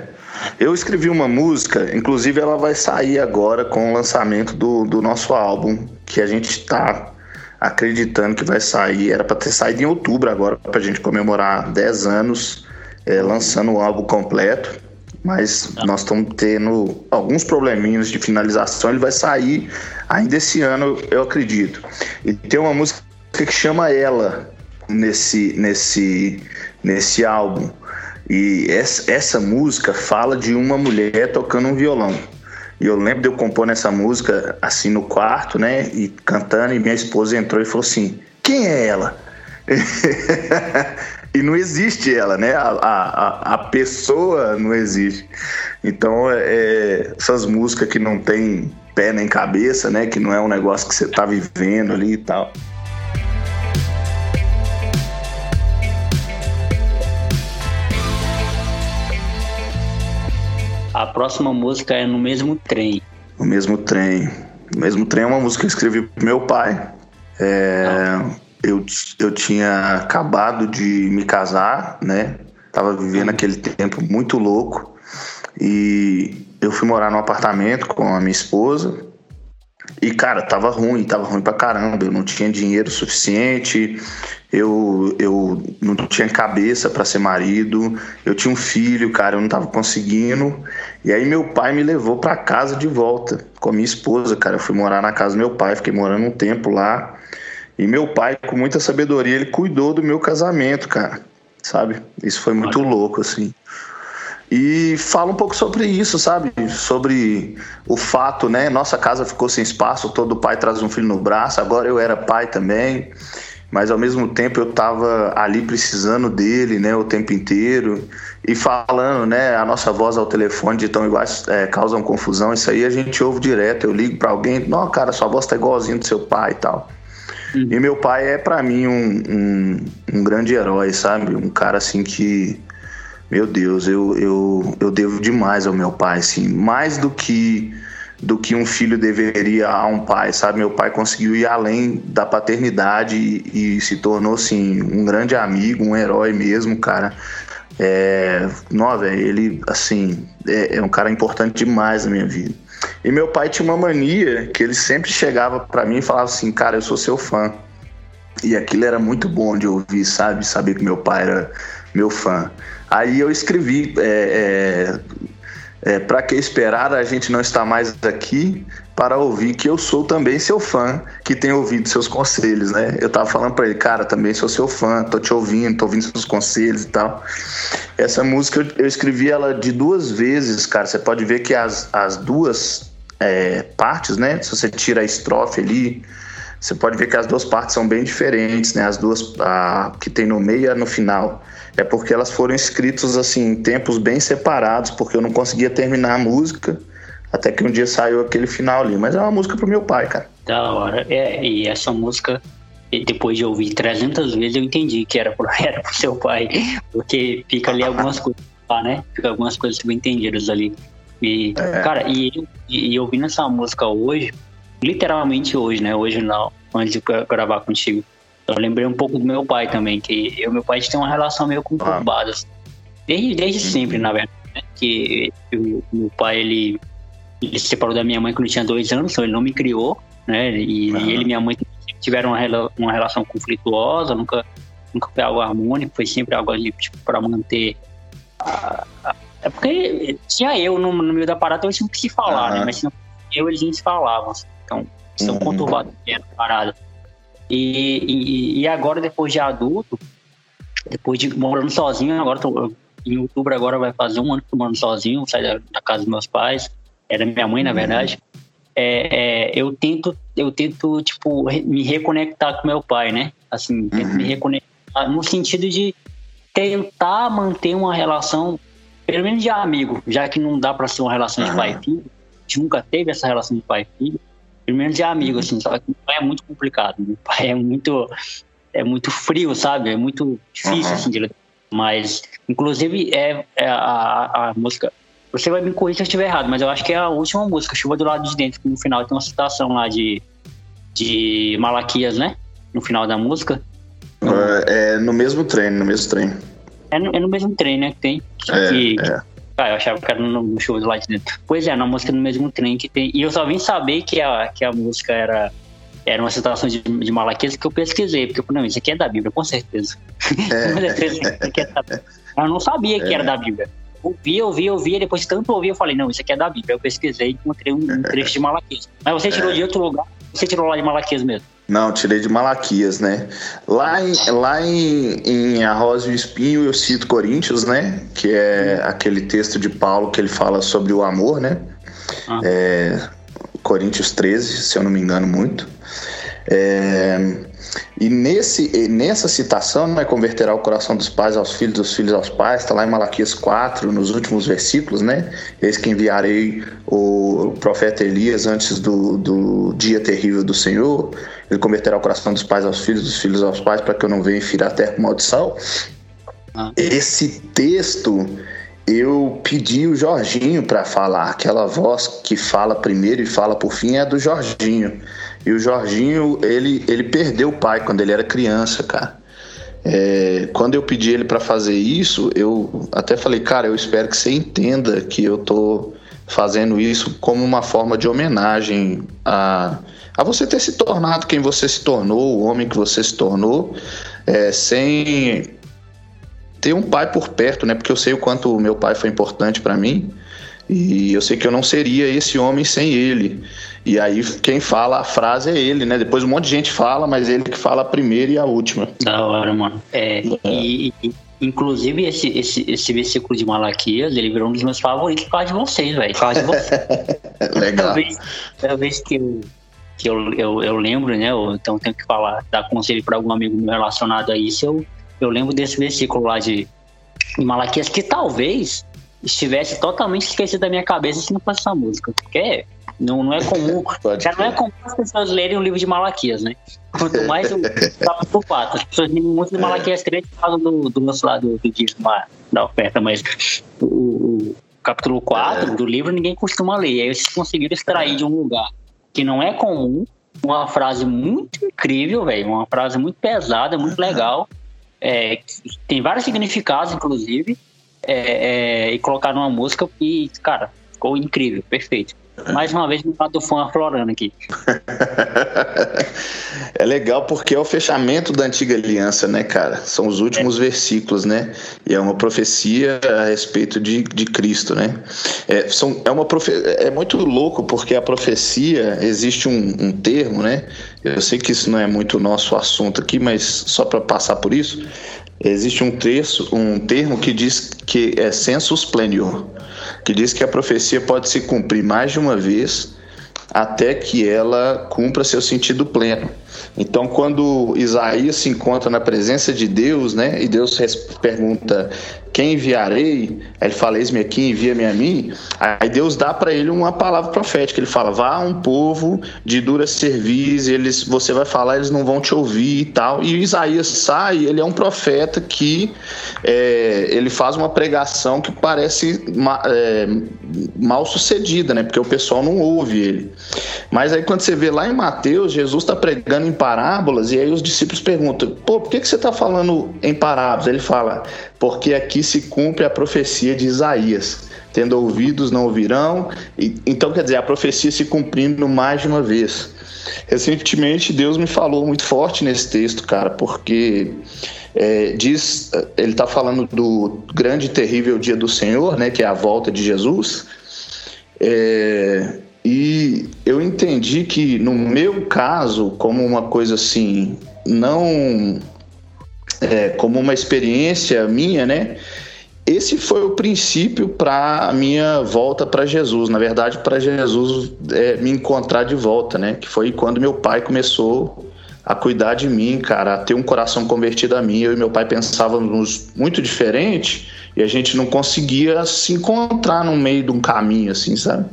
Eu escrevi uma música, inclusive ela vai sair agora com o lançamento do, do nosso álbum, que a gente tá acreditando que vai sair. Era para ter saído em outubro agora, pra gente comemorar 10 anos, é, lançando o álbum completo mas nós estamos tendo alguns probleminhas de finalização. Ele vai sair ainda esse ano, eu acredito. E tem uma música que chama Ela nesse, nesse, nesse álbum. E essa, essa música fala de uma mulher tocando um violão. E eu lembro de eu compor essa música assim no quarto, né? E cantando, e minha esposa entrou e falou assim: Quem é ela? e não existe ela, né? A, a, a pessoa não existe. Então, é, é, essas músicas que não tem pé nem cabeça, né? Que não é um negócio que você tá vivendo ali e tal. A próxima música é No Mesmo Trem. No Mesmo Trem. No Mesmo Trem é uma música que eu escrevi pro meu pai. É... Ah eu, eu tinha acabado de me casar, né? Tava vivendo uhum. aquele tempo muito louco e eu fui morar num apartamento com a minha esposa e, cara, tava ruim, tava ruim pra caramba. Eu não tinha dinheiro suficiente, eu, eu não tinha cabeça para ser marido, eu tinha um filho, cara, eu não tava conseguindo. E aí meu pai me levou para casa de volta com a minha esposa, cara. Eu fui morar na casa do meu pai, fiquei morando um tempo lá. E meu pai, com muita sabedoria, ele cuidou do meu casamento, cara. Sabe? Isso foi muito louco, assim. E fala um pouco sobre isso, sabe? Sobre o fato, né? Nossa casa ficou sem espaço, todo pai traz um filho no braço, agora eu era pai também, mas ao mesmo tempo eu tava ali precisando dele, né? O tempo inteiro. E falando, né? A nossa voz ao telefone de tão iguais é, causam confusão. Isso aí a gente ouve direto. Eu ligo para alguém, não, cara, sua voz tá igualzinho do seu pai e tal. Uhum. E meu pai é para mim um, um, um, grande herói, sabe? Um cara assim que, meu Deus, eu, eu, eu devo demais ao meu pai, assim, mais do que do que um filho deveria a um pai, sabe? Meu pai conseguiu ir além da paternidade e, e se tornou assim um grande amigo, um herói mesmo, cara. É, não, velho, ele assim é, é um cara importante demais na minha vida. E meu pai tinha uma mania que ele sempre chegava para mim e falava assim: Cara, eu sou seu fã. E aquilo era muito bom de ouvir, sabe? Saber que meu pai era meu fã. Aí eu escrevi: é, é, é, Para que esperar? A gente não está mais aqui. Para ouvir que eu sou também seu fã, que tem ouvido seus conselhos, né? Eu tava falando para ele, cara, também sou seu fã, tô te ouvindo, tô ouvindo seus conselhos e tal. Essa música eu escrevi ela de duas vezes, cara. Você pode ver que as, as duas é, partes, né? Se você tira a estrofe ali, você pode ver que as duas partes são bem diferentes, né? As duas a, que tem no meio e a no final. É porque elas foram escritas assim em tempos bem separados, porque eu não conseguia terminar a música até que um dia saiu aquele final ali. Mas é uma música pro meu pai, cara. Da hora. É, e essa música, depois de ouvir 300 vezes, eu entendi que era pro, era pro seu pai. Porque fica ali algumas coisas lá, né? Fica algumas coisas subentendidas ali. E, é. cara, e, e, e ouvindo essa música hoje, literalmente hoje, né? Hoje não, antes de gravar contigo. Eu lembrei um pouco do meu pai também, que eu e meu pai tem uma relação meio conturbada. Ah. Desde, desde uhum. sempre, na verdade. Né? Que o meu pai, ele ele se separou da minha mãe quando tinha dois anos, então ele não me criou, né? E, uhum. ele e minha mãe tiveram uma, uma relação conflituosa, nunca, nunca foi algo harmônico, foi sempre algo ali, tipo, para manter. A, a, é porque tinha eu no, no meio da parada, então eles tinham que se falar, uhum. né? Mas tinha eu, eles nem se falavam. Assim, então, são uhum. conturbados a parada. E, e, e, agora, depois de adulto, depois de morando sozinho, agora tô, em outubro agora vai fazer um ano que tô morando sozinho, sair da, da casa dos meus pais era minha mãe, na verdade, é, é, eu tento, eu tento, tipo, me reconectar com meu pai, né? Assim, tento uhum. me reconectar no sentido de tentar manter uma relação, pelo menos de amigo, já que não dá para ser uma relação uhum. de pai e filho, a gente nunca teve essa relação de pai e filho, pelo menos de amigo, uhum. assim, só que meu pai é muito complicado, meu pai é muito, é muito frio, sabe? É muito difícil, assim, de mas, inclusive, é, é a, a música você vai me corrigir se eu estiver errado, mas eu acho que é a última música, Chuva do Lado de Dentro, que no final tem uma citação lá de, de Malaquias, né? No final da música. É, é no mesmo trem, no mesmo trem. É no, é no mesmo trem, né? Que tem. É, que, é. Ah, eu achava que era no, Chuva do Lado de Dentro. Pois é, na música no mesmo trem que tem. E eu só vim saber que a, que a música era era uma citação de, de Malaquias que eu pesquisei, porque eu falei, não, isso aqui é da Bíblia, com certeza. É. eu não sabia que era é. da Bíblia ouvi, ouvi, ouvi, depois tanto ouvi, eu falei, não, isso aqui é da Bíblia. Eu pesquisei e encontrei um, um trecho de Malaquias. Mas você tirou é. de outro lugar? Você tirou lá de Malaquias mesmo? Não, tirei de Malaquias, né? Lá em, lá em, em Arroz e o Espinho eu cito Coríntios, né? Que é aquele texto de Paulo que ele fala sobre o amor, né? Ah. É, Coríntios 13, se eu não me engano muito. É, e nesse, nessa citação, né, converterá o coração dos pais aos filhos, dos filhos aos pais, está lá em Malaquias 4, nos últimos versículos, né? Eis que enviarei o profeta Elias antes do, do dia terrível do Senhor. Ele converterá o coração dos pais aos filhos, dos filhos aos pais, para que eu não venha ferir a terra com maldição. Ah. Esse texto eu pedi o Jorginho para falar. Aquela voz que fala primeiro e fala por fim é a do Jorginho. E o Jorginho, ele, ele perdeu o pai quando ele era criança, cara. É, quando eu pedi ele para fazer isso, eu até falei, cara, eu espero que você entenda que eu tô fazendo isso como uma forma de homenagem a, a você ter se tornado quem você se tornou, o homem que você se tornou, é, sem ter um pai por perto, né? Porque eu sei o quanto o meu pai foi importante para mim. E eu sei que eu não seria esse homem sem ele. E aí quem fala a frase é ele, né? Depois um monte de gente fala, mas ele que fala a primeira e a última. Da hora, mano. É, é. E, e, inclusive esse, esse, esse versículo de Malaquias, ele virou um dos meus favoritos por causa de vocês, velho. Por causa de vocês. Legal. Talvez, talvez que eu, que eu, eu, eu lembro, né? Eu, então tenho que falar, dar conselho para algum amigo meu relacionado a isso, eu, eu lembro desse versículo lá de, de Malaquias, que talvez estivesse totalmente esquecido da minha cabeça se não fosse essa música. Porque não, não é comum. já não é comum as pessoas lerem um livro de Malaquias, né? Quanto mais o capítulo 4. As pessoas leem muito de Malaquias 3 por causa do, do nosso lado do dízimo da oferta, mas o, o capítulo 4 é. do livro ninguém costuma ler. Aí vocês conseguiram extrair de um lugar que não é comum uma frase muito incrível, velho. Uma frase muito pesada, muito legal. É, tem vários significados, inclusive é, é, e colocar numa música e, cara, ficou incrível, perfeito. Mais uma vez, o lado fã aflorando aqui. é legal porque é o fechamento da antiga aliança, né, cara? São os últimos é. versículos, né? E é uma profecia a respeito de, de Cristo, né? É, são, é, uma profe... é muito louco porque a profecia, existe um, um termo, né? Eu sei que isso não é muito o nosso assunto aqui, mas só para passar por isso, existe um, terço, um termo que diz que é sensus plenior que diz que a profecia pode se cumprir mais de uma vez até que ela cumpra seu sentido pleno. Então, quando Isaías se encontra na presença de Deus, né, e Deus pergunta: quem enviarei? Aí ele fala, eis-me aqui, envia-me a mim. Aí Deus dá para ele uma palavra profética. Ele fala, vá a um povo de dura cerviz, eles, você vai falar, eles não vão te ouvir e tal. E Isaías sai, ele é um profeta que é, ele faz uma pregação que parece é, mal sucedida, né? Porque o pessoal não ouve ele. Mas aí quando você vê lá em Mateus, Jesus está pregando em parábolas, e aí os discípulos perguntam, pô, por que, que você está falando em parábolas? Ele fala, porque aqui se cumpre a profecia de Isaías. Tendo ouvidos, não ouvirão. E, então, quer dizer, a profecia se cumprindo mais de uma vez. Recentemente, Deus me falou muito forte nesse texto, cara, porque é, diz, ele está falando do grande e terrível dia do Senhor, né, que é a volta de Jesus. É, e eu entendi que, no meu caso, como uma coisa assim, não é, como uma experiência minha, né? Esse foi o princípio para a minha volta para Jesus. Na verdade, para Jesus é, me encontrar de volta, né? Que foi quando meu pai começou a cuidar de mim, cara, a ter um coração convertido a mim. Eu e meu pai pensávamos muito diferente e a gente não conseguia se encontrar no meio de um caminho, assim, sabe?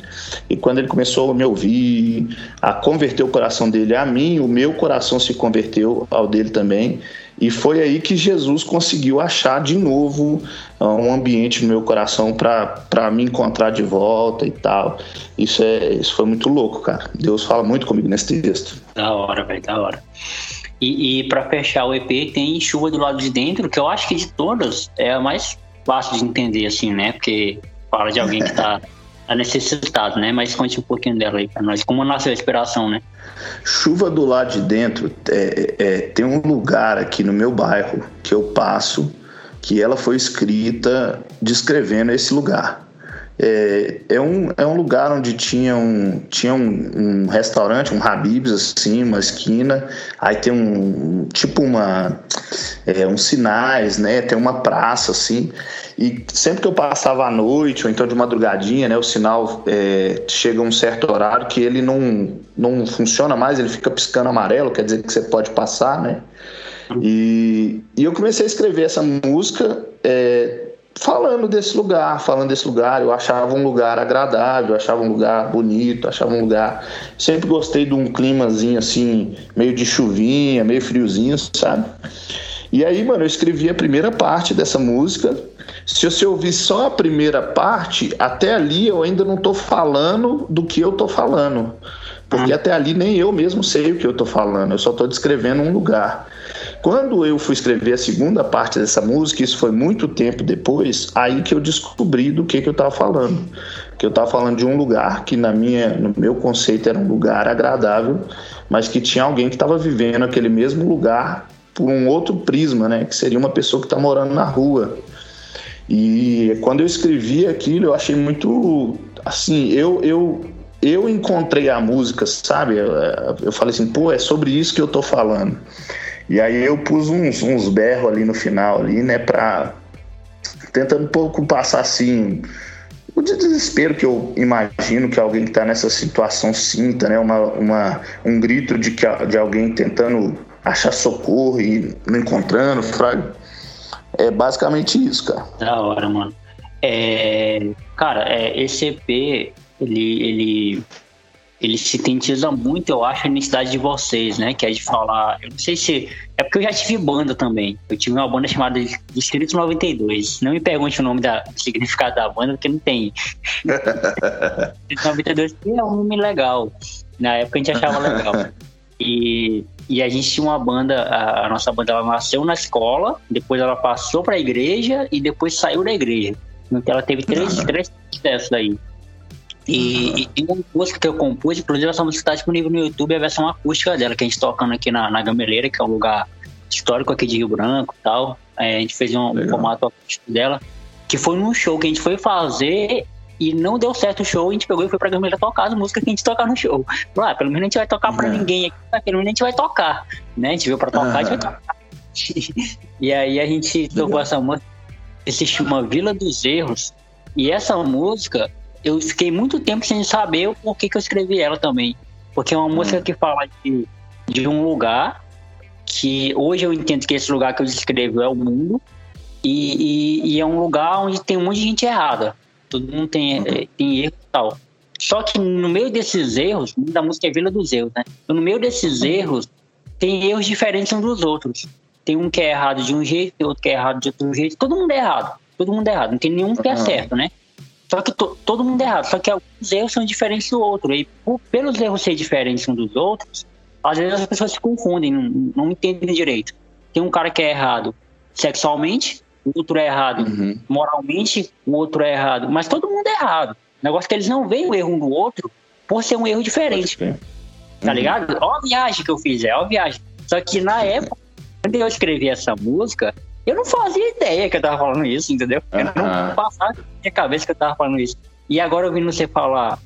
E quando ele começou a me ouvir, a converter o coração dele a mim, o meu coração se converteu ao dele também. E foi aí que Jesus conseguiu achar de novo ah, um ambiente no meu coração para me encontrar de volta e tal. Isso, é, isso foi muito louco, cara. Deus fala muito comigo nesse texto. Da hora, velho, da hora. E, e para fechar o EP, tem Chuva do Lado de Dentro, que eu acho que de todas é a mais fácil de entender, assim, né? Porque fala de alguém que tá, tá necessitado, né? Mas conte um pouquinho dela aí pra nós. Como nasceu a inspiração, né? Chuva do lado de dentro, é, é, tem um lugar aqui no meu bairro que eu passo que ela foi escrita descrevendo esse lugar. É, é, um, é um lugar onde tinha um, tinha um, um restaurante, um Habib's, assim, uma esquina, aí tem um, tipo uma, é, uns sinais, né, tem uma praça, assim, e sempre que eu passava à noite, ou então de madrugadinha, né, o sinal é, chega a um certo horário que ele não, não funciona mais, ele fica piscando amarelo, quer dizer que você pode passar, né, e, e eu comecei a escrever essa música, é, falando desse lugar, falando desse lugar. Eu achava um lugar agradável, achava um lugar bonito, achava um lugar. Sempre gostei de um climazinho assim, meio de chuvinha, meio friozinho, sabe? E aí, mano, eu escrevi a primeira parte dessa música. Se você ouvir só a primeira parte, até ali eu ainda não tô falando do que eu tô falando. Porque até ali nem eu mesmo sei o que eu tô falando, eu só tô descrevendo um lugar. Quando eu fui escrever a segunda parte dessa música, isso foi muito tempo depois, aí que eu descobri do que, que eu estava falando. Que eu estava falando de um lugar que, na minha, no meu conceito, era um lugar agradável, mas que tinha alguém que estava vivendo aquele mesmo lugar por um outro prisma, né? Que seria uma pessoa que está morando na rua. E quando eu escrevi aquilo, eu achei muito. Assim, eu, eu, eu encontrei a música, sabe? Eu, falei assim, pô, é sobre isso que eu tô falando. E aí eu pus uns, uns berros ali no final, ali, né, pra. Tentando um pouco passar assim. O desespero que eu imagino que alguém que está nessa situação sinta, né? Uma, uma, um grito de, que, de alguém tentando achar socorro e não encontrando, fraga. É basicamente isso, cara. Da hora, mano. É, cara, é, esse EP, ele, ele ele sintetiza muito, eu acho, a necessidade de vocês, né? Que é de falar. Eu não sei se. É porque eu já tive banda também. Eu tive uma banda chamada Distrito 92. Não me pergunte o nome da o significado da banda, porque não tem. Distrito 92 é um nome legal. Na época a gente achava legal. E, e a gente tinha uma banda, a, nossa banda ela nasceu na escola, depois ela passou para a igreja e depois saiu da igreja. Então ela teve três, três processos aí. E, e uma música que eu compus, inclusive essa música está disponível no YouTube, é a versão acústica dela, que a gente tá tocando aqui na, na Gameleira, que é um lugar histórico aqui de Rio Branco e tal. É, a gente fez um, um formato acústico dela, que foi num show que a gente foi fazer e não deu certo o show, a gente pegou e foi pra Gameleira tocar as músicas que a gente tocar no show. Ah, pelo menos a gente vai tocar pra é. ninguém aqui, pelo menos a gente vai tocar. Né? A gente veio pra tocar, a gente vai tocar. e aí a gente tocou essa música, se chama Vila dos Erros. E essa música, eu fiquei muito tempo sem saber o porquê que eu escrevi ela também. Porque é uma música hum. que fala de, de um lugar que hoje eu entendo que esse lugar que eu descrevo é o mundo. E, e, e é um lugar onde tem um monte de gente errada. Todo mundo tem, uhum. tem erro e tal. Só que no meio desses erros, da música é Vila dos Erros, né? No meio desses uhum. erros, tem erros diferentes uns dos outros. Tem um que é errado de um jeito, tem outro que é errado de outro jeito. Todo mundo é errado. Todo mundo é errado. Não tem nenhum que é certo, né? Só que to, todo mundo é errado. Só que alguns erros são diferentes do outro. E por, pelos erros serem diferentes uns dos outros, às vezes as pessoas se confundem, não, não entendem direito. Tem um cara que é errado sexualmente, o outro é errado uhum. moralmente, o outro é errado. Mas todo mundo é errado. O negócio é que eles não veem o erro um do outro por ser um erro diferente. Tá uhum. ligado? Ó a viagem que eu fiz, é ó a viagem. Só que na época, quando eu escrevi essa música, eu não fazia ideia que eu tava falando isso, entendeu? Eu não passava na minha cabeça que eu tava falando isso. E agora ouvindo você falar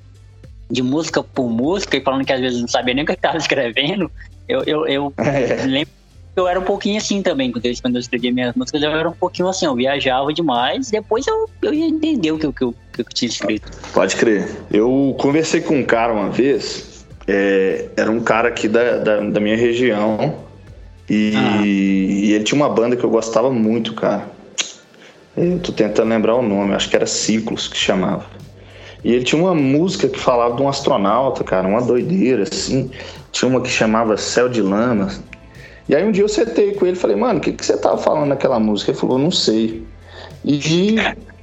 de música por música e falando que às vezes não sabia nem o que eu tava escrevendo, eu, eu, eu é. lembro eu era um pouquinho assim também, quando eu, quando eu escrevia minhas músicas, eu era um pouquinho assim, eu viajava demais, depois eu, eu ia entender o que, que, eu, que eu tinha escrito. Pode crer. Eu conversei com um cara uma vez, é, era um cara aqui da, da, da minha região, e, ah. e, ele tinha uma banda que eu gostava muito, cara. Eu tô tentando lembrar o nome, acho que era Ciclos que chamava. E ele tinha uma música que falava de um astronauta, cara, uma doideira, assim. Tinha uma que chamava Céu de Lama. E aí um dia eu sentei com ele e falei, mano, o que, que você tava falando naquela música? Ele falou, não sei. E,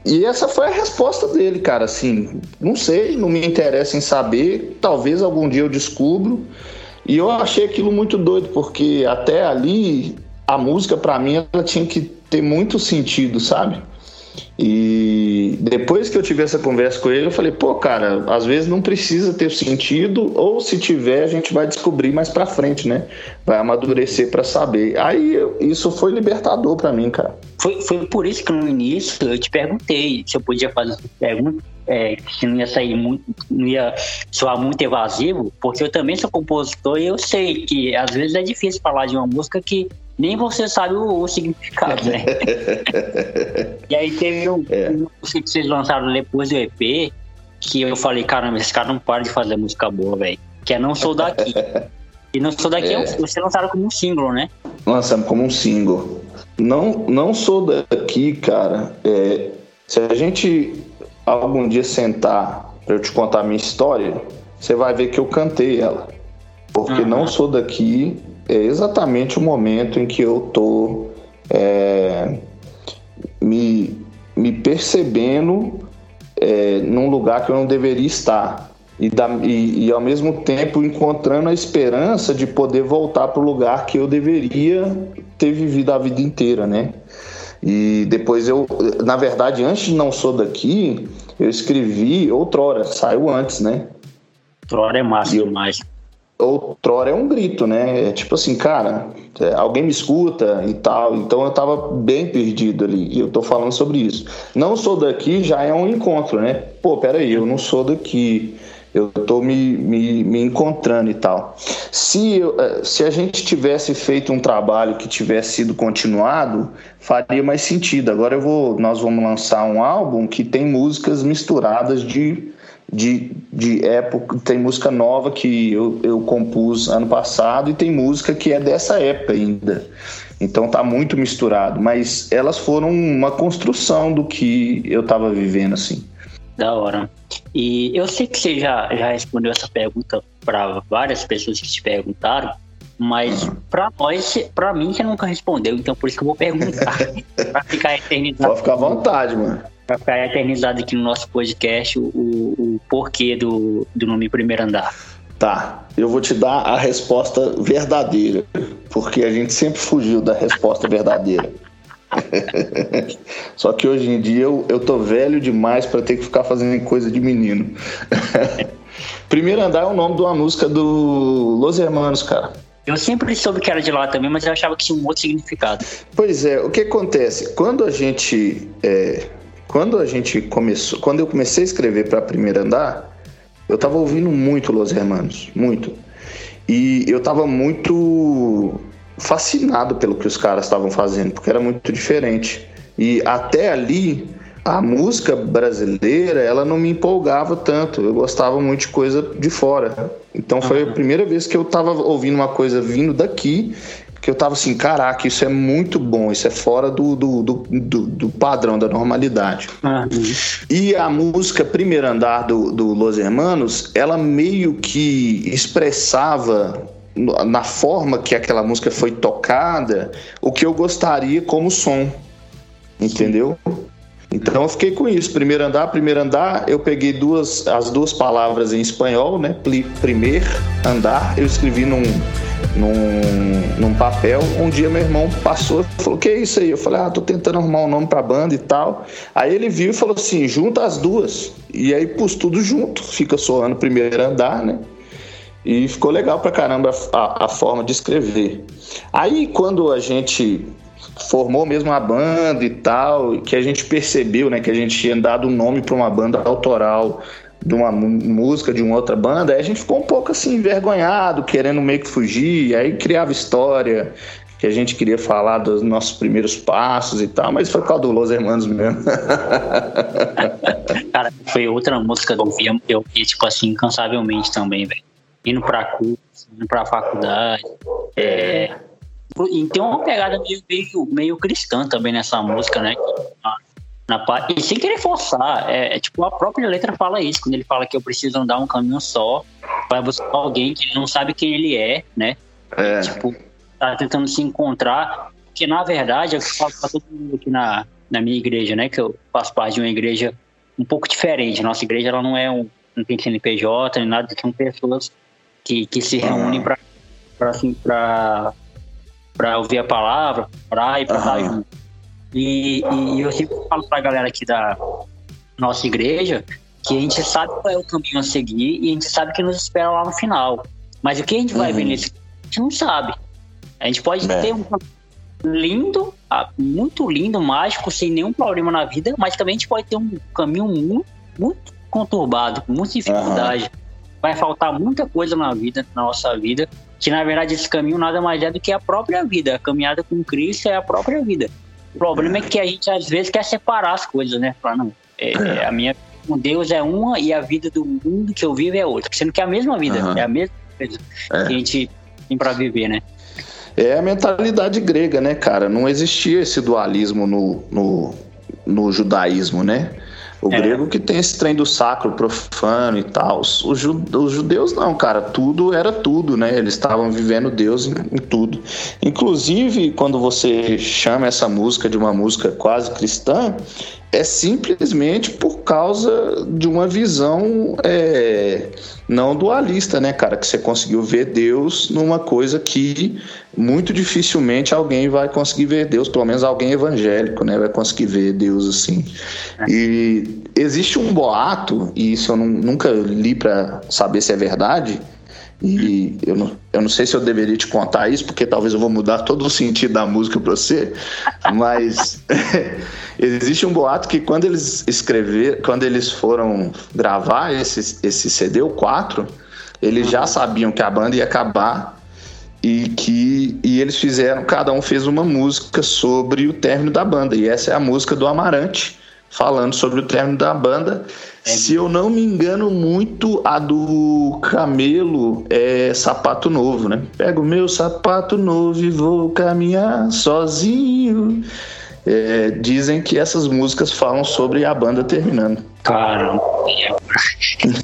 e essa foi a resposta dele, cara, assim, não sei, não me interessa em saber, talvez algum dia eu descubro. E eu achei aquilo muito doido, porque até ali a música para mim ela tinha que ter muito sentido, sabe? E depois que eu tive essa conversa com ele, eu falei, pô, cara, às vezes não precisa ter sentido, ou se tiver, a gente vai descobrir mais pra frente, né? Vai amadurecer para saber. Aí isso foi libertador para mim, cara. Foi, foi por isso que no início eu te perguntei se eu podia fazer essa pergunta, é, que não ia sair muito, não ia soar muito evasivo, porque eu também sou compositor e eu sei que às vezes é difícil falar de uma música que nem você sabe o, o significado, né? e aí teve um, é. um que vocês lançaram depois do EP, que eu falei, caramba, esse cara não para de fazer música boa, velho. Que é Não Sou Daqui. e Não Sou Daqui, é. vocês lançaram como um single, né? Lançamos como um single. Não, não Sou Daqui, cara, é, se a gente algum dia sentar para eu te contar a minha história, você vai ver que eu cantei ela. Porque uhum. Não Sou Daqui é exatamente o momento em que eu tô é, me, me percebendo é, num lugar que eu não deveria estar. E, da, e, e, ao mesmo tempo encontrando a esperança de poder voltar para o lugar que eu deveria ter vivido a vida inteira, né? E depois eu, na verdade, antes de Não Sou Daqui, eu escrevi Outrora, saiu antes, né? Outrora é massa e demais outrora é um grito, né? É tipo assim, cara, é, alguém me escuta e tal. Então eu tava bem perdido ali e eu tô falando sobre isso. Não sou daqui já é um encontro, né? Pô, peraí, eu não sou daqui. Eu tô me, me, me encontrando e tal. Se, é, se a gente tivesse feito um trabalho que tivesse sido continuado, faria mais sentido. Agora eu vou, nós vamos lançar um álbum que tem músicas misturadas de de, de época, tem música nova que eu, eu compus ano passado e tem música que é dessa época ainda. Então tá muito misturado, mas elas foram uma construção do que eu tava vivendo assim. Da hora. E eu sei que você já, já respondeu essa pergunta para várias pessoas que te perguntaram, mas uhum. para nós, para mim, você nunca respondeu, então por isso que eu vou perguntar. para ficar eternizado. Pode ficar à vontade, mano para ficar eternizado aqui no nosso podcast o, o porquê do, do nome Primeiro Andar. Tá, eu vou te dar a resposta verdadeira, porque a gente sempre fugiu da resposta verdadeira. Só que hoje em dia eu, eu tô velho demais para ter que ficar fazendo coisa de menino. Primeiro Andar é o nome de uma música do Los Hermanos, cara. Eu sempre soube que era de lá também, mas eu achava que tinha um outro significado. Pois é, o que acontece? Quando a gente. É, quando a gente começou. Quando eu comecei a escrever para Primeiro Andar, eu tava ouvindo muito Los Hermanos. Muito. E eu tava muito fascinado pelo que os caras estavam fazendo, porque era muito diferente. E até ali, a música brasileira, ela não me empolgava tanto. Eu gostava muito de coisa de fora. Então foi a primeira vez que eu estava ouvindo uma coisa vindo daqui, que eu tava assim, caraca, isso é muito bom, isso é fora do, do, do, do, do padrão, da normalidade. Uhum. E a música Primeiro Andar do, do Los Hermanos, ela meio que expressava na forma que aquela música foi tocada, o que eu gostaria como som. Entendeu? Então eu fiquei com isso. Primeiro andar, primeiro andar, eu peguei duas, as duas palavras em espanhol, né? Primeiro andar, eu escrevi num, num, num papel. Um dia meu irmão passou e falou: Que é isso aí? Eu falei: Ah, tô tentando arrumar um nome pra banda e tal. Aí ele viu e falou assim: Junta as duas. E aí pus tudo junto, fica soando primeiro andar, né? E ficou legal pra caramba a, a forma de escrever. Aí quando a gente formou mesmo a banda e tal, que a gente percebeu, né, que a gente tinha dado um nome para uma banda autoral de uma música de uma outra banda, aí a gente ficou um pouco assim envergonhado, querendo meio que fugir, aí criava história que a gente queria falar dos nossos primeiros passos e tal, mas foi por causa do Los Hermanos mesmo. Cara, foi outra música que eu via, eu via tipo assim, incansavelmente também, velho indo para curso, indo para faculdade. É, e tem uma pegada meio, meio, meio cristã também nessa música, né? Na, e sem querer forçar, é, é, tipo, a própria letra fala isso, quando ele fala que eu preciso andar um caminho só para buscar alguém que não sabe quem ele é, né? É. Tipo, tá tentando se encontrar, que na verdade, eu falo pra todo mundo aqui na, na minha igreja, né? Que eu faço parte de uma igreja um pouco diferente. Nossa igreja, ela não é um, não tem CNPJ, nem nada, são pessoas que, que se reúnem para assim, para ouvir a palavra, para e para estar junto. E, e eu sempre falo para a galera aqui da nossa igreja que a gente sabe qual é o caminho a seguir e a gente sabe que nos espera lá no final. Mas o que a gente vai ver uhum. nesse a gente não sabe. A gente pode é. ter um lindo, ah, muito lindo, mágico, sem nenhum problema na vida, mas também a gente pode ter um caminho muito, muito conturbado, com muita dificuldade. Uhum vai faltar muita coisa na vida, na nossa vida, que na verdade esse caminho nada mais é do que a própria vida. A caminhada com Cristo é a própria vida. O problema é que a gente às vezes quer separar as coisas, né? Falar, não, é, é. a minha com Deus é uma e a vida do mundo que eu vivo é outra. Sendo que é a mesma vida, uhum. é a mesma coisa é. que a gente tem para viver, né? É a mentalidade grega, né, cara? Não existia esse dualismo no, no, no judaísmo, né? O é. grego que tem esse trem do sacro, profano e tal. Os, os, judeus não, cara. Tudo era tudo, né? Eles estavam vivendo Deus em, em, tudo. Inclusive, quando você chama essa música de uma música quase cristã, é simplesmente por causa de uma visão é, não dualista, né, cara? Que você conseguiu ver Deus numa coisa que muito dificilmente alguém vai conseguir ver Deus, pelo menos alguém evangélico, né, vai conseguir ver Deus assim. E existe um boato, e isso eu não, nunca li para saber se é verdade, e eu não, eu não sei se eu deveria te contar isso, porque talvez eu vou mudar todo o sentido da música para você, mas existe um boato que quando eles escrever, quando eles foram gravar esse, esse CD, o 4, eles já sabiam que a banda ia acabar e que e eles fizeram, cada um fez uma música sobre o término da banda, e essa é a música do Amarante, falando sobre o término da banda se eu não me engano muito, a do Camelo é sapato novo, né? Pego meu sapato novo e vou caminhar sozinho. É, dizem que essas músicas falam sobre a banda terminando. Caramba,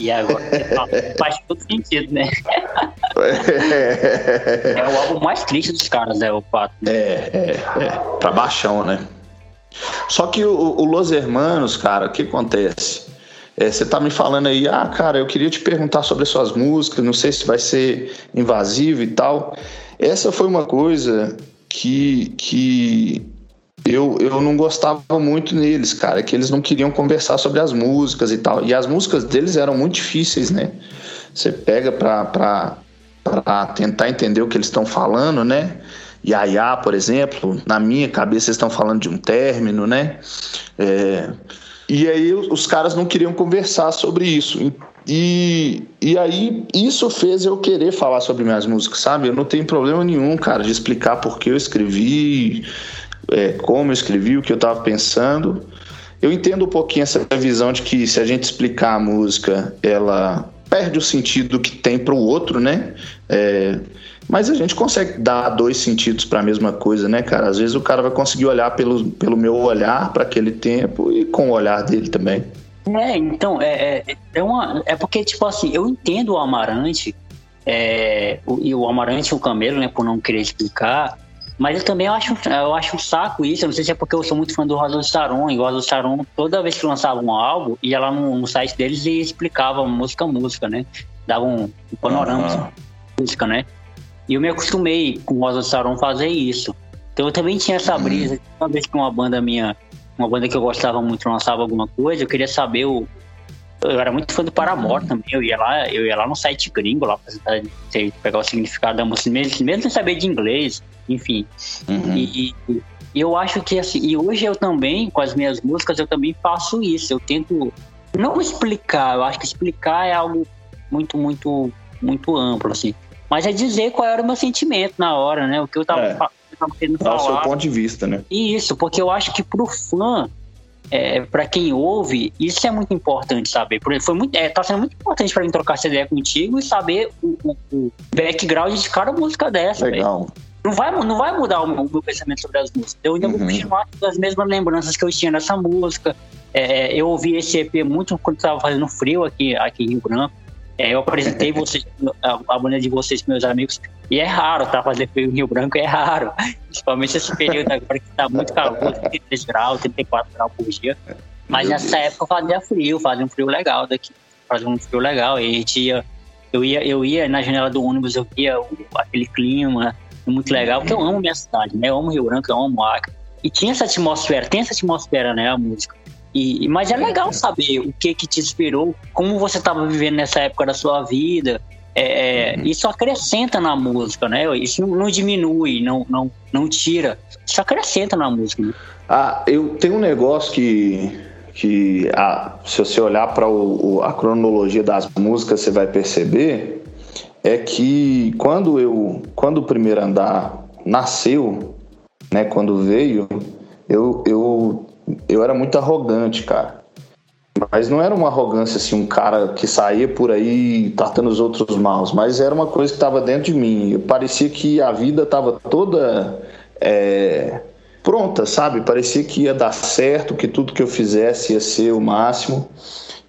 e agora? Faz todo sentido, né? É. é o álbum mais triste dos caras, né? O Pato. É, é, é. Pra baixão, né? Só que o, o Los Hermanos, cara, o que acontece? É, você tá me falando aí, ah, cara, eu queria te perguntar sobre as suas músicas, não sei se vai ser invasivo e tal. Essa foi uma coisa que, que eu, eu não gostava muito neles, cara, que eles não queriam conversar sobre as músicas e tal. E as músicas deles eram muito difíceis, né? Você pega pra, pra, pra tentar entender o que eles estão falando, né? Yaya, por exemplo, na minha cabeça eles estão falando de um término, né? É, e aí os caras não queriam conversar sobre isso. E, e aí isso fez eu querer falar sobre minhas músicas, sabe? Eu não tenho problema nenhum, cara, de explicar por que eu escrevi, é, como eu escrevi, o que eu estava pensando. Eu entendo um pouquinho essa visão de que se a gente explicar a música, ela perde o sentido que tem para o outro, né? É, mas a gente consegue dar dois sentidos para a mesma coisa, né, cara? Às vezes o cara vai conseguir olhar pelo, pelo meu olhar para aquele tempo e com o olhar dele também. É, então, é, é, é, uma, é porque, tipo assim, eu entendo o Amarante, é, o, e o Amarante e o Camelo, né, por não querer explicar, mas eu também acho, eu acho um saco isso. Eu não sei se é porque eu sou muito fã do Rosa Staron. E o Rosa Staron, toda vez que lançava um álbum, ia lá no, no site deles e explicava música a música, né? Dava um, um panorama uhum. música, né? E eu me acostumei com o Rosa Staron fazer isso. Então eu também tinha essa brisa. Uma vez que uma banda minha, uma banda que eu gostava muito, lançava alguma coisa, eu queria saber o. Eu era muito fã do Paramore também. Eu ia lá, eu ia lá no site gringo lá pra pegar o significado da música, mesmo, mesmo sem saber de inglês enfim. Uhum. E, e, eu acho que assim, e hoje eu também, com as minhas músicas, eu também faço isso. Eu tento não explicar, eu acho que explicar é algo muito, muito, muito amplo, assim. Mas é dizer qual era o meu sentimento na hora, né? O que eu tava, é. eu tava querendo falar. É o seu ponto de vista, né? Isso, porque eu acho que pro fã, é, para quem ouve, isso é muito importante saber. Foi muito, é, tá sendo muito importante para mim trocar essa ideia contigo e saber o, o, o background de cada música dessa. Legal. Véio não vai, não vai mudar o meu, o meu pensamento sobre as músicas. Eu ainda uhum. vou continuar com as mesmas lembranças que eu tinha nessa música. É, eu ouvi esse EP muito quando estava fazendo frio aqui, aqui em Rio Branco. É, eu apresentei vocês, a, a banda de vocês para meus amigos. E é raro, tá? Fazer frio em Rio Branco é raro. Principalmente esse período agora que tá muito calor, 33 graus, 34 graus por dia. Mas Meu nessa Deus. época fazia frio, fazia um frio legal daqui. Fazia um frio legal. E a gente ia, eu ia, eu ia na janela do ônibus, eu via aquele clima, muito legal, porque eu amo minha cidade, né? Eu amo Rio Branco, eu amo Acre. E tinha essa atmosfera, tem essa atmosfera, né, a música. E, mas é legal saber o que que te inspirou, como você estava vivendo nessa época da sua vida. É, é, uhum. Isso acrescenta na música, né? Isso não, diminui, não, não, não tira. Isso acrescenta na música. Né? Ah, eu tenho um negócio que, que ah, se você olhar para a cronologia das músicas, você vai perceber é que quando eu, quando o primeiro andar nasceu, né, quando veio, eu, eu, eu era muito arrogante, cara. Mas não era uma arrogância assim, um cara que saía por aí tratando os outros maus, mas era uma coisa que estava dentro de mim. Parecia que a vida estava toda é, pronta, sabe? Parecia que ia dar certo, que tudo que eu fizesse ia ser o máximo.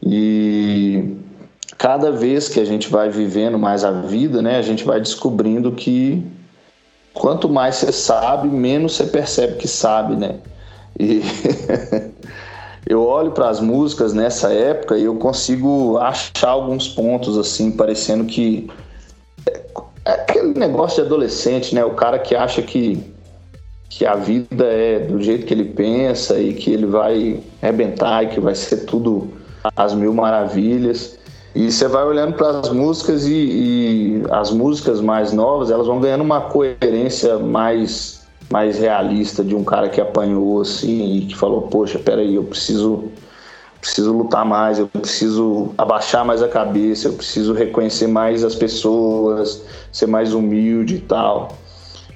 E cada vez que a gente vai vivendo mais a vida, né, a gente vai descobrindo que quanto mais você sabe, menos você percebe que sabe, né? E eu olho para as músicas nessa época e eu consigo achar alguns pontos assim, parecendo que é aquele negócio de adolescente, né? O cara que acha que que a vida é do jeito que ele pensa e que ele vai arrebentar e que vai ser tudo às mil maravilhas. E você vai olhando para as músicas e, e, as músicas mais novas, elas vão ganhando uma coerência mais, mais realista de um cara que apanhou assim e que falou, poxa, peraí, eu preciso preciso lutar mais, eu preciso abaixar mais a cabeça, eu preciso reconhecer mais as pessoas, ser mais humilde e tal.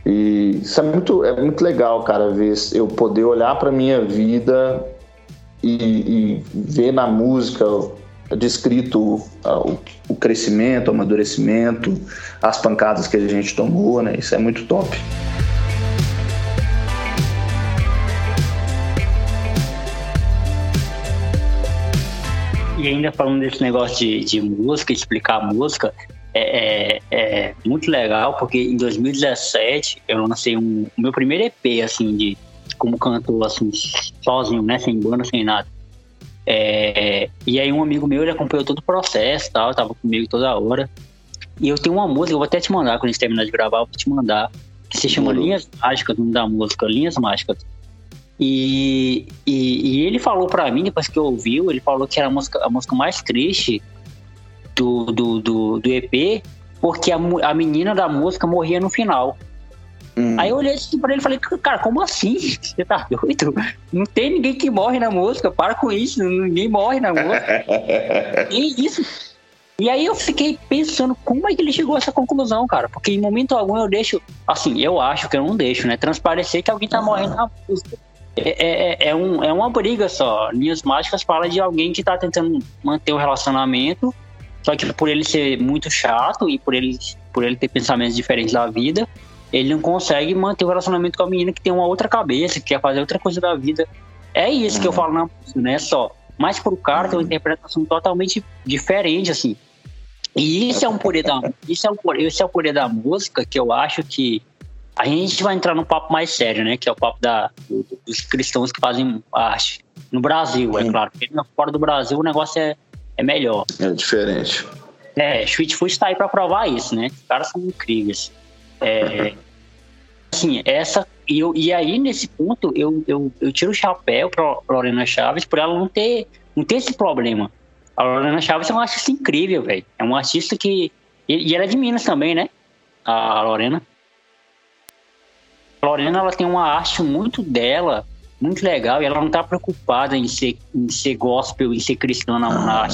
E isso é muito, é muito legal, cara, ver eu poder olhar para minha vida e, e ver na música descrito o, o, crescimento, o amadurecimento, as pancadas que a gente tomou, né? Isso é muito top. E ainda falando desse negócio de, de música, explicar a música, é, é, é, muito legal, porque em 2017 eu lancei um, o meu primeiro EP, assim, de como cantor, assim, sozinho, né? Sem banda, sem nada. É, e aí um amigo meu, ele acompanhou todo o processo tal, tava comigo toda hora. E eu tenho uma música, eu vou até te mandar, quando a gente terminar de gravar, eu vou te mandar, que se chama Linhas Mágicas, o nome da música, Linhas Mágicas. E, e, e, ele falou para mim, depois que ouviu, ele falou que era a música, a música mais triste do, do, do, do EP, porque a, a menina da música morria no final. Hum. Aí eu olhei assim pra ele e falei, cara, como assim? Você tá doido? Não tem ninguém que morre na música, para com isso, ninguém morre na música. e isso. E aí eu fiquei pensando como é que ele chegou a essa conclusão, cara. Porque em momento algum eu deixo, assim, eu acho que eu não deixo, né? Transparecer que alguém tá morrendo na música. É, é, é, é, um, é uma briga só. Linhas Mágicas fala de alguém que tá tentando manter o relacionamento, só que por ele ser muito chato e por ele, por ele ter pensamentos diferentes da vida, ele não consegue manter o relacionamento com a menina que tem uma outra cabeça, que quer fazer outra coisa da vida. É isso uhum. que eu falo na música, não é só. Mas pro cara uhum. tem uma interpretação totalmente diferente, assim. E isso é um poder da, isso é um, esse é o poder da música que eu acho que a gente vai entrar num papo mais sério, né? Que é o papo da, dos cristãos que fazem arte. No Brasil, é claro. Porque fora do Brasil o negócio é, é melhor. É diferente. É, Sweetfoot está aí para provar isso, né? Os caras são incríveis. É, assim, essa. E, eu, e aí, nesse ponto, eu, eu, eu tiro o chapéu para Lorena Chaves por ela não ter, não ter esse problema. A Lorena Chaves é uma artista incrível, velho. É uma artista que. E, e ela é de Minas também, né? A Lorena. A Lorena ela tem uma arte muito dela, muito legal, e ela não está preocupada em ser, em ser gospel, em ser cristã na, na ah.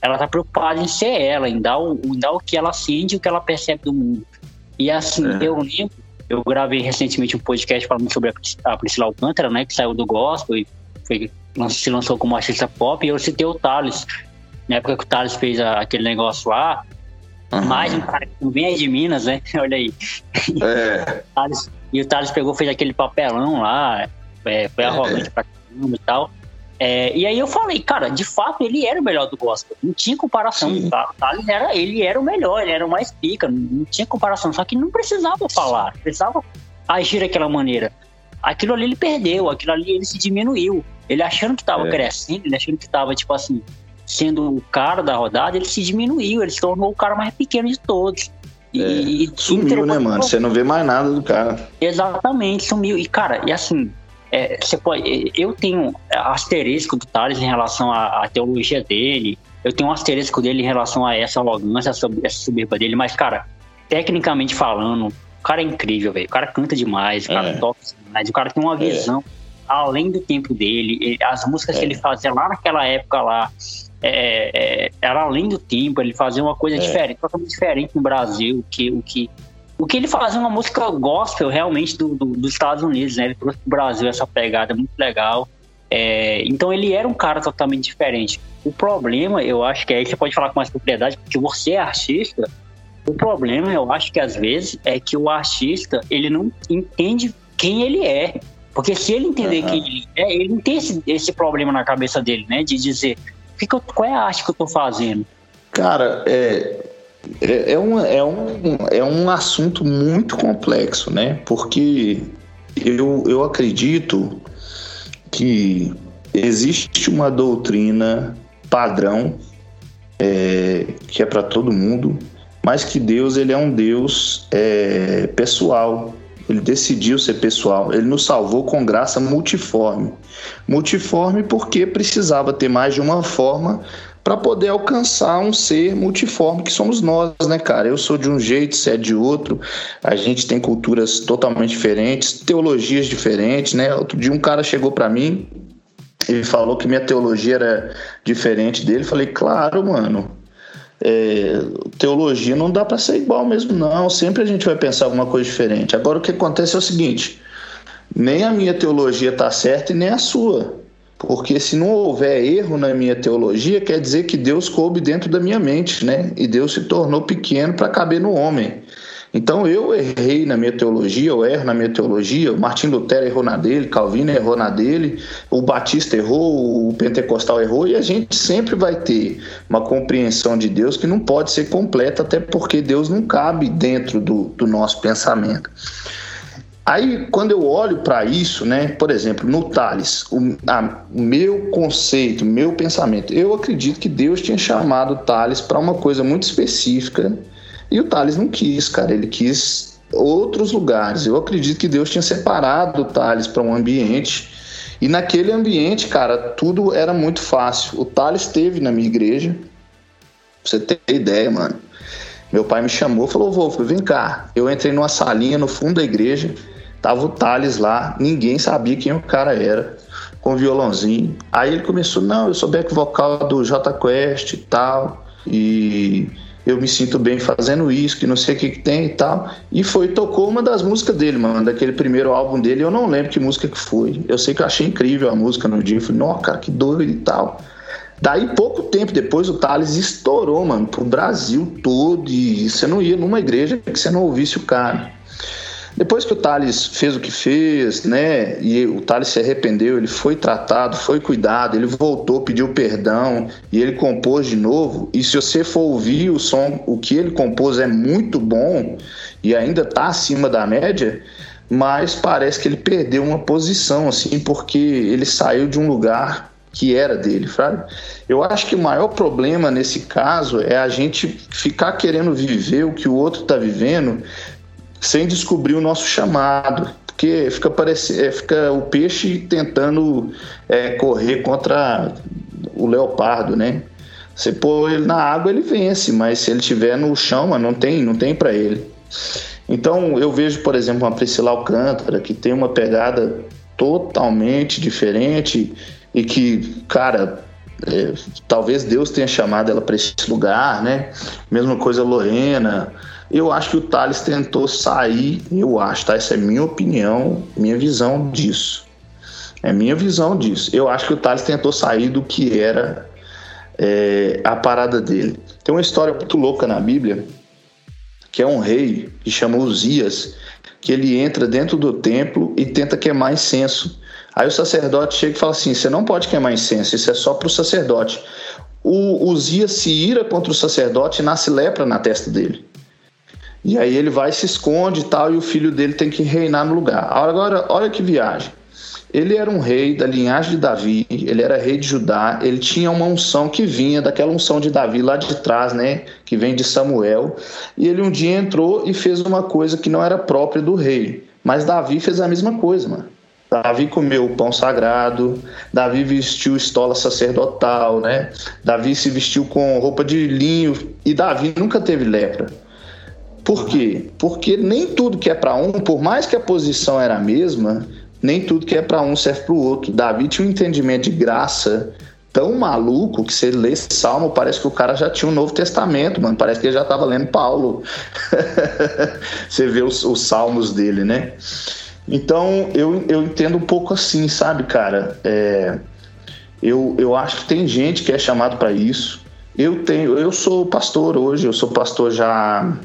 Ela está preocupada em ser ela, em dar, o, em dar o que ela sente e o que ela percebe do mundo. E assim, é. eu lembro, eu gravei recentemente um podcast falando sobre a Priscila Alcântara, né, que saiu do gospel e foi, se lançou como artista pop, e eu citei o Thales. Na época que o Thales fez a, aquele negócio lá, Uhum. Mais um cara que não vem de Minas, né? Olha aí. É. E o Thales pegou, fez aquele papelão lá, é, foi é. arrogante é. pra caramba e tal. É, e aí eu falei, cara, de fato ele era o melhor do gospel. Não tinha comparação. Sim. O Thales era, ele era o melhor, ele era o mais pica, não tinha comparação. Só que não precisava falar, precisava agir daquela maneira. Aquilo ali ele perdeu, aquilo ali ele se diminuiu. Ele achando que estava é. crescendo, ele achando que estava, tipo assim, sendo o cara da rodada, ele se diminuiu, ele se tornou o cara mais pequeno de todos. E, é, e sumiu, né, mano? Você não vê mais nada do cara. Exatamente, sumiu. E, cara, e assim, é, você pode, eu tenho asterisco do Thales em relação à, à, teologia dele, eu tenho um asterisco dele em relação a essa arrogância, essa, essa soberba dele, mas, cara, tecnicamente falando, o cara é incrível, velho. O cara canta demais, o cara é. toca demais, o cara tem uma é. visão é. além do tempo dele. Ele, as músicas que ele é. fazia lá naquela época lá, é, é, era além do tempo, ele fazia uma coisa é. diferente, totalmente diferente no Brasil, que, o que o que ele fazia uma música gospel realmente do, do, dos Estados Unidos, né? Ele trouxe pro Brasil essa pegada muito legal. É, então ele era um cara totalmente diferente. O problema, eu acho que aí você pode falar com mais propriedade, porque você é artista. O problema, eu acho que às vezes é que o artista ele não entende quem ele é. Porque se ele entender uhum. quem ele é, ele não tem esse, esse problema na cabeça dele, né? De dizer, que que eu, qual é a arte que eu tô fazendo? Cara, é, é, é, um, é, um, é um assunto muito complexo, né? Porque eu, eu acredito que existe uma doutrina padrão é, que é para todo mundo, mas que Deus ele é um Deus é, pessoal. Ele decidiu ser pessoal. Ele nos salvou com graça multiforme. Multiforme porque precisava ter mais de uma forma para poder alcançar um ser multiforme que somos nós, né, cara? Eu sou de um jeito, você é de outro. A gente tem culturas totalmente diferentes, teologias diferentes, né? Outro dia um cara chegou para mim e falou que minha teologia era diferente dele. Falei, claro, mano. É, teologia não dá para ser igual mesmo, não. Sempre a gente vai pensar alguma coisa diferente. Agora o que acontece é o seguinte: nem a minha teologia tá certa e nem a sua. Porque se não houver erro na minha teologia, quer dizer que Deus coube dentro da minha mente, né? E Deus se tornou pequeno para caber no homem. Então eu errei na minha teologia, eu erro na minha teologia, o Martim Lutero errou na dele, Calvino errou na dele, o Batista errou, o Pentecostal errou, e a gente sempre vai ter uma compreensão de Deus que não pode ser completa, até porque Deus não cabe dentro do, do nosso pensamento. Aí, quando eu olho para isso, né, por exemplo, no Tales, o a, meu conceito, meu pensamento, eu acredito que Deus tinha chamado Tales para uma coisa muito específica e o Tales não quis, cara, ele quis outros lugares. Eu acredito que Deus tinha separado o Tales para um ambiente E naquele ambiente, cara, tudo era muito fácil. O Thales esteve na minha igreja, pra você ter ideia, mano. Meu pai me chamou falou: Wolf, vem cá. Eu entrei numa salinha no fundo da igreja, tava o Thales lá, ninguém sabia quem o cara era, com violãozinho. Aí ele começou: Não, eu sou back vocal do J Quest e tal, e eu me sinto bem fazendo isso, que não sei o que, que tem e tal. E foi, tocou uma das músicas dele, mano, daquele primeiro álbum dele. Eu não lembro que música que foi. Eu sei que eu achei incrível a música no dia. Eu falei, nossa, cara, que doido e tal. Daí, pouco tempo depois, o Thales estourou, mano, pro Brasil todo. E você não ia numa igreja que você não ouvisse o cara. Depois que o Thales fez o que fez, né, e o Thales se arrependeu, ele foi tratado, foi cuidado, ele voltou, pediu perdão e ele compôs de novo. E se você for ouvir o som, o que ele compôs é muito bom e ainda está acima da média, mas parece que ele perdeu uma posição, assim, porque ele saiu de um lugar que era dele, sabe? Eu acho que o maior problema nesse caso é a gente ficar querendo viver o que o outro está vivendo sem descobrir o nosso chamado. Porque fica, parecendo, é, fica o peixe tentando é, correr contra o leopardo, né? Você pôr ele na água, ele vence, mas se ele estiver no chão, não tem, não tem para ele. Então eu vejo, por exemplo, uma Priscila Alcântara que tem uma pegada totalmente diferente e que, cara, é, talvez Deus tenha chamado ela para esse lugar, né? Mesma coisa Lorena, eu acho que o Thales tentou sair, eu acho, tá? Essa é minha opinião, minha visão disso. É minha visão disso. Eu acho que o Thales tentou sair do que era é, a parada dele. Tem uma história muito louca na Bíblia, que é um rei que chama Uzias, que ele entra dentro do templo e tenta queimar incenso. Aí o sacerdote chega e fala assim: você não pode queimar incenso, isso é só para o sacerdote. O Uzias se ira contra o sacerdote e nasce lepra na testa dele. E aí ele vai, se esconde e tal, e o filho dele tem que reinar no lugar. Agora, olha que viagem. Ele era um rei da linhagem de Davi, ele era rei de Judá, ele tinha uma unção que vinha daquela unção de Davi lá de trás, né? Que vem de Samuel. E ele um dia entrou e fez uma coisa que não era própria do rei. Mas Davi fez a mesma coisa, mano. Davi comeu o pão sagrado, Davi vestiu estola sacerdotal, né? Davi se vestiu com roupa de linho e Davi nunca teve lepra. Por quê? Porque nem tudo que é para um, por mais que a posição era a mesma, nem tudo que é para um serve para o outro. Davi tinha um entendimento de graça tão maluco que você lê Salmo, parece que o cara já tinha um Novo Testamento, mano. Parece que ele já estava lendo Paulo. você vê os, os, salmos dele, né? Então eu, eu entendo um pouco assim, sabe, cara? É, eu, eu acho que tem gente que é chamado para isso. Eu tenho, eu sou pastor hoje, eu sou pastor já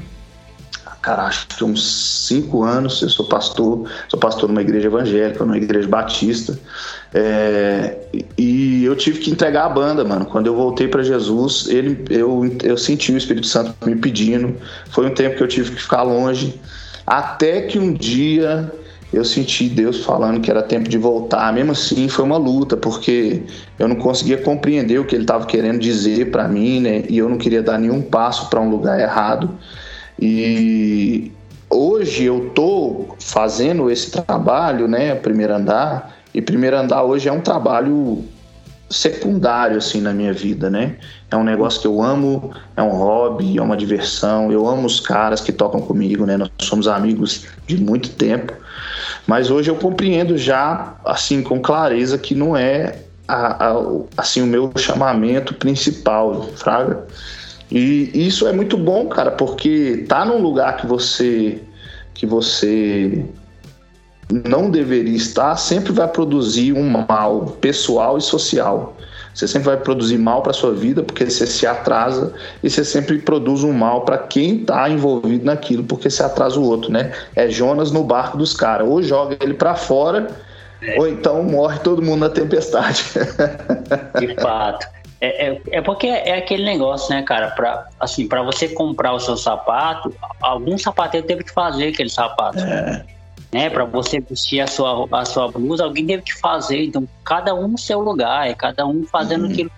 cara, acho que uns cinco anos eu sou pastor, sou pastor numa igreja evangélica, numa igreja batista, é, e eu tive que entregar a banda, mano. Quando eu voltei para Jesus, ele, eu, eu senti o Espírito Santo me pedindo. Foi um tempo que eu tive que ficar longe, até que um dia eu senti Deus falando que era tempo de voltar. Mesmo assim, foi uma luta, porque eu não conseguia compreender o que ele estava querendo dizer para mim, né? E eu não queria dar nenhum passo para um lugar errado. E hoje eu tô fazendo esse trabalho, né, primeiro andar, e primeiro andar hoje é um trabalho secundário assim na minha vida, né? É um negócio que eu amo, é um hobby, é uma diversão. Eu amo os caras que tocam comigo, né? Nós somos amigos de muito tempo. Mas hoje eu compreendo já assim com clareza que não é a, a, assim o meu chamamento principal, fraga. E isso é muito bom, cara, porque tá num lugar que você que você não deveria estar, sempre vai produzir um mal pessoal e social. Você sempre vai produzir mal para sua vida porque você se atrasa e você sempre produz um mal para quem está envolvido naquilo porque você atrasa o outro, né? É Jonas no barco dos caras, ou joga ele para fora, é. ou então morre todo mundo na tempestade. De fato. É, é, é, porque é aquele negócio, né, cara? Pra, assim, para você comprar o seu sapato, algum sapateiro teve que fazer aquele sapato. É. Né, para você vestir a sua, a sua blusa, alguém teve que fazer. Então, cada um no seu lugar, é cada um fazendo uhum. aquilo.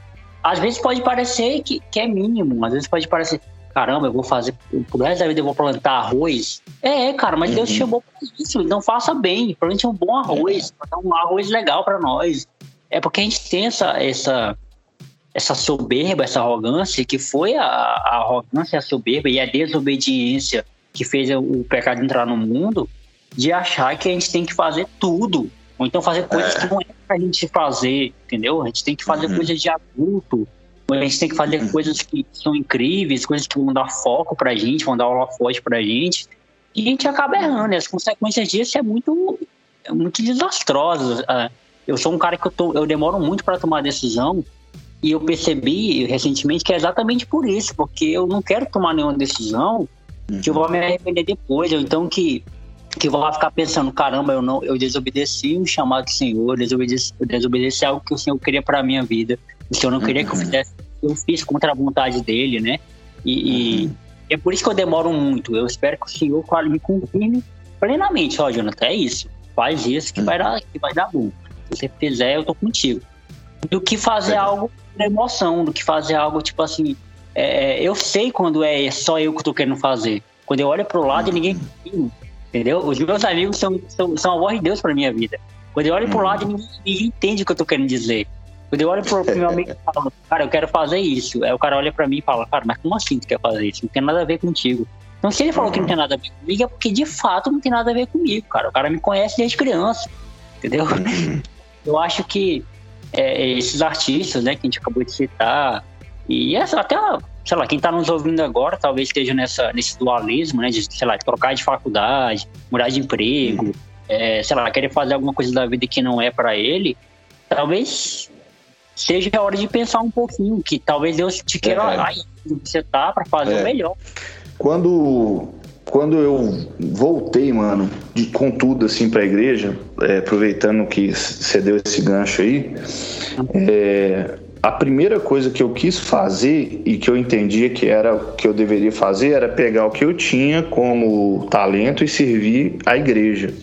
Às vezes pode parecer que, que é mínimo, às vezes pode parecer. caramba, eu vou fazer, por resto da vida eu vou plantar arroz. É, cara, mas uhum. Deus chamou pra isso, então faça bem, plante um bom arroz, é. um arroz legal para nós. É porque a gente tem essa, essa, essa soberba, essa arrogância, que foi a, a arrogância, a soberba e a desobediência que fez o pecado entrar no mundo, de achar que a gente tem que fazer tudo. Ou então fazer coisas é. que não é pra gente fazer, entendeu? A gente tem que fazer uhum. coisas de adulto. A gente tem que fazer uhum. coisas que são incríveis, coisas que vão dar foco pra gente, vão dar aula forte pra gente. E a gente acaba errando. E as consequências disso é muito, é muito desastrosas. Ah, eu sou um cara que eu, tô, eu demoro muito para tomar decisão. E eu percebi recentemente que é exatamente por isso, porque eu não quero tomar nenhuma decisão uhum. que eu vou me arrepender depois, ou então que que vou ficar pensando, caramba, eu não, eu desobedeci o chamado do Senhor, eu desobedeci, desobedeci algo que o Senhor queria para minha vida, o Senhor não queria uhum. que eu uhum. fizesse, eu fiz contra a vontade dele, né? E, uhum. e, é por isso que eu demoro muito. Eu espero que o Senhor claro, me confirme plenamente, ó, Jonathan, é isso, faz isso que vai dar, que vai dar bom. Se você fizer, eu tô contigo. Do que fazer algo na emoção, do que fazer algo tipo assim, é, eu sei quando é só eu que tô querendo fazer. Quando eu olho pro lado e ninguém Entendeu? Os meus amigos são, são, são a voz de Deus pra minha vida. Quando eu olho pro lado, ninguém, ninguém entende o que eu tô querendo dizer. Quando eu olho pro, pro meu amigo e falo, cara, eu quero fazer isso. Aí o cara olha pra mim e fala, cara, mas como assim tu quer fazer isso? Não tem nada a ver contigo. Então, se ele falou que não tem nada a ver comigo, é porque de fato não tem nada a ver comigo, cara. O cara me conhece desde criança, entendeu? Eu acho que é, esses artistas, né, que a gente acabou de citar, e essa, até sei lá, quem está nos ouvindo agora talvez esteja nessa, nesse dualismo, né? De, sei lá, trocar de faculdade, mudar de emprego, é, sei lá, querer fazer alguma coisa da vida que não é para ele. Talvez seja a hora de pensar um pouquinho, que talvez Deus te queira é. aí você tá para fazer é. o melhor. Quando quando eu voltei, mano, de, com tudo assim para a igreja, é, aproveitando que você deu esse gancho aí, é, a primeira coisa que eu quis fazer e que eu entendia que era que eu deveria fazer era pegar o que eu tinha como talento e servir a igreja.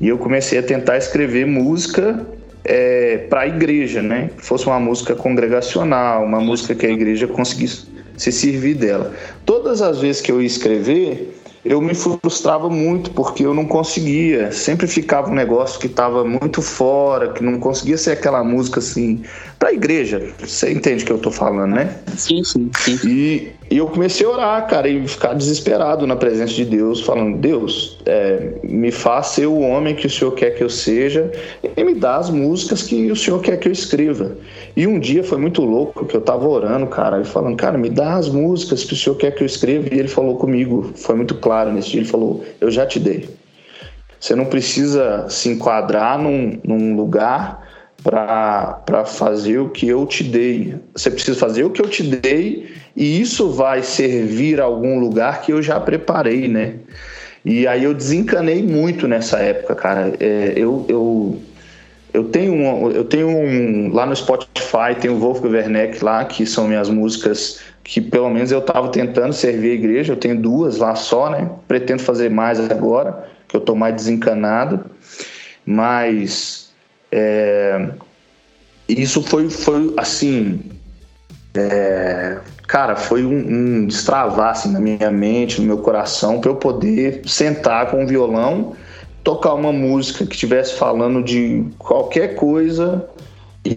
E eu comecei a tentar escrever música é, para a igreja, né? Que fosse uma música congregacional, uma música que a igreja conseguisse se servir dela. Todas as vezes que eu ia escrever, eu me frustrava muito porque eu não conseguia. Sempre ficava um negócio que estava muito fora, que não conseguia ser aquela música assim para a igreja. Você entende o que eu tô falando, né? Sim, sim, sim. E, e eu comecei a orar, cara, e ficar desesperado na presença de Deus, falando: Deus, é, me faça ser o homem que o Senhor quer que eu seja e me dá as músicas que o Senhor quer que eu escreva. E um dia foi muito louco que eu tava orando, cara, e falando: Cara, me dá as músicas que o Senhor quer que eu escreva. E ele falou comigo, foi muito claro nesse dia: Ele falou, Eu já te dei. Você não precisa se enquadrar num, num lugar para fazer o que eu te dei. Você precisa fazer o que eu te dei e isso vai servir a algum lugar que eu já preparei, né? E aí eu desencanei muito nessa época, cara. É, eu, eu, eu tenho um, eu tenho um lá no Spotify tem o Wolfgang Werneck lá que são minhas músicas que pelo menos eu estava tentando servir a igreja. Eu tenho duas lá só, né? Pretendo fazer mais agora que eu estou mais desencanado, mas é, isso foi, foi assim, é, cara, foi um, um destravar assim, na minha mente, no meu coração, para eu poder sentar com o violão, tocar uma música que estivesse falando de qualquer coisa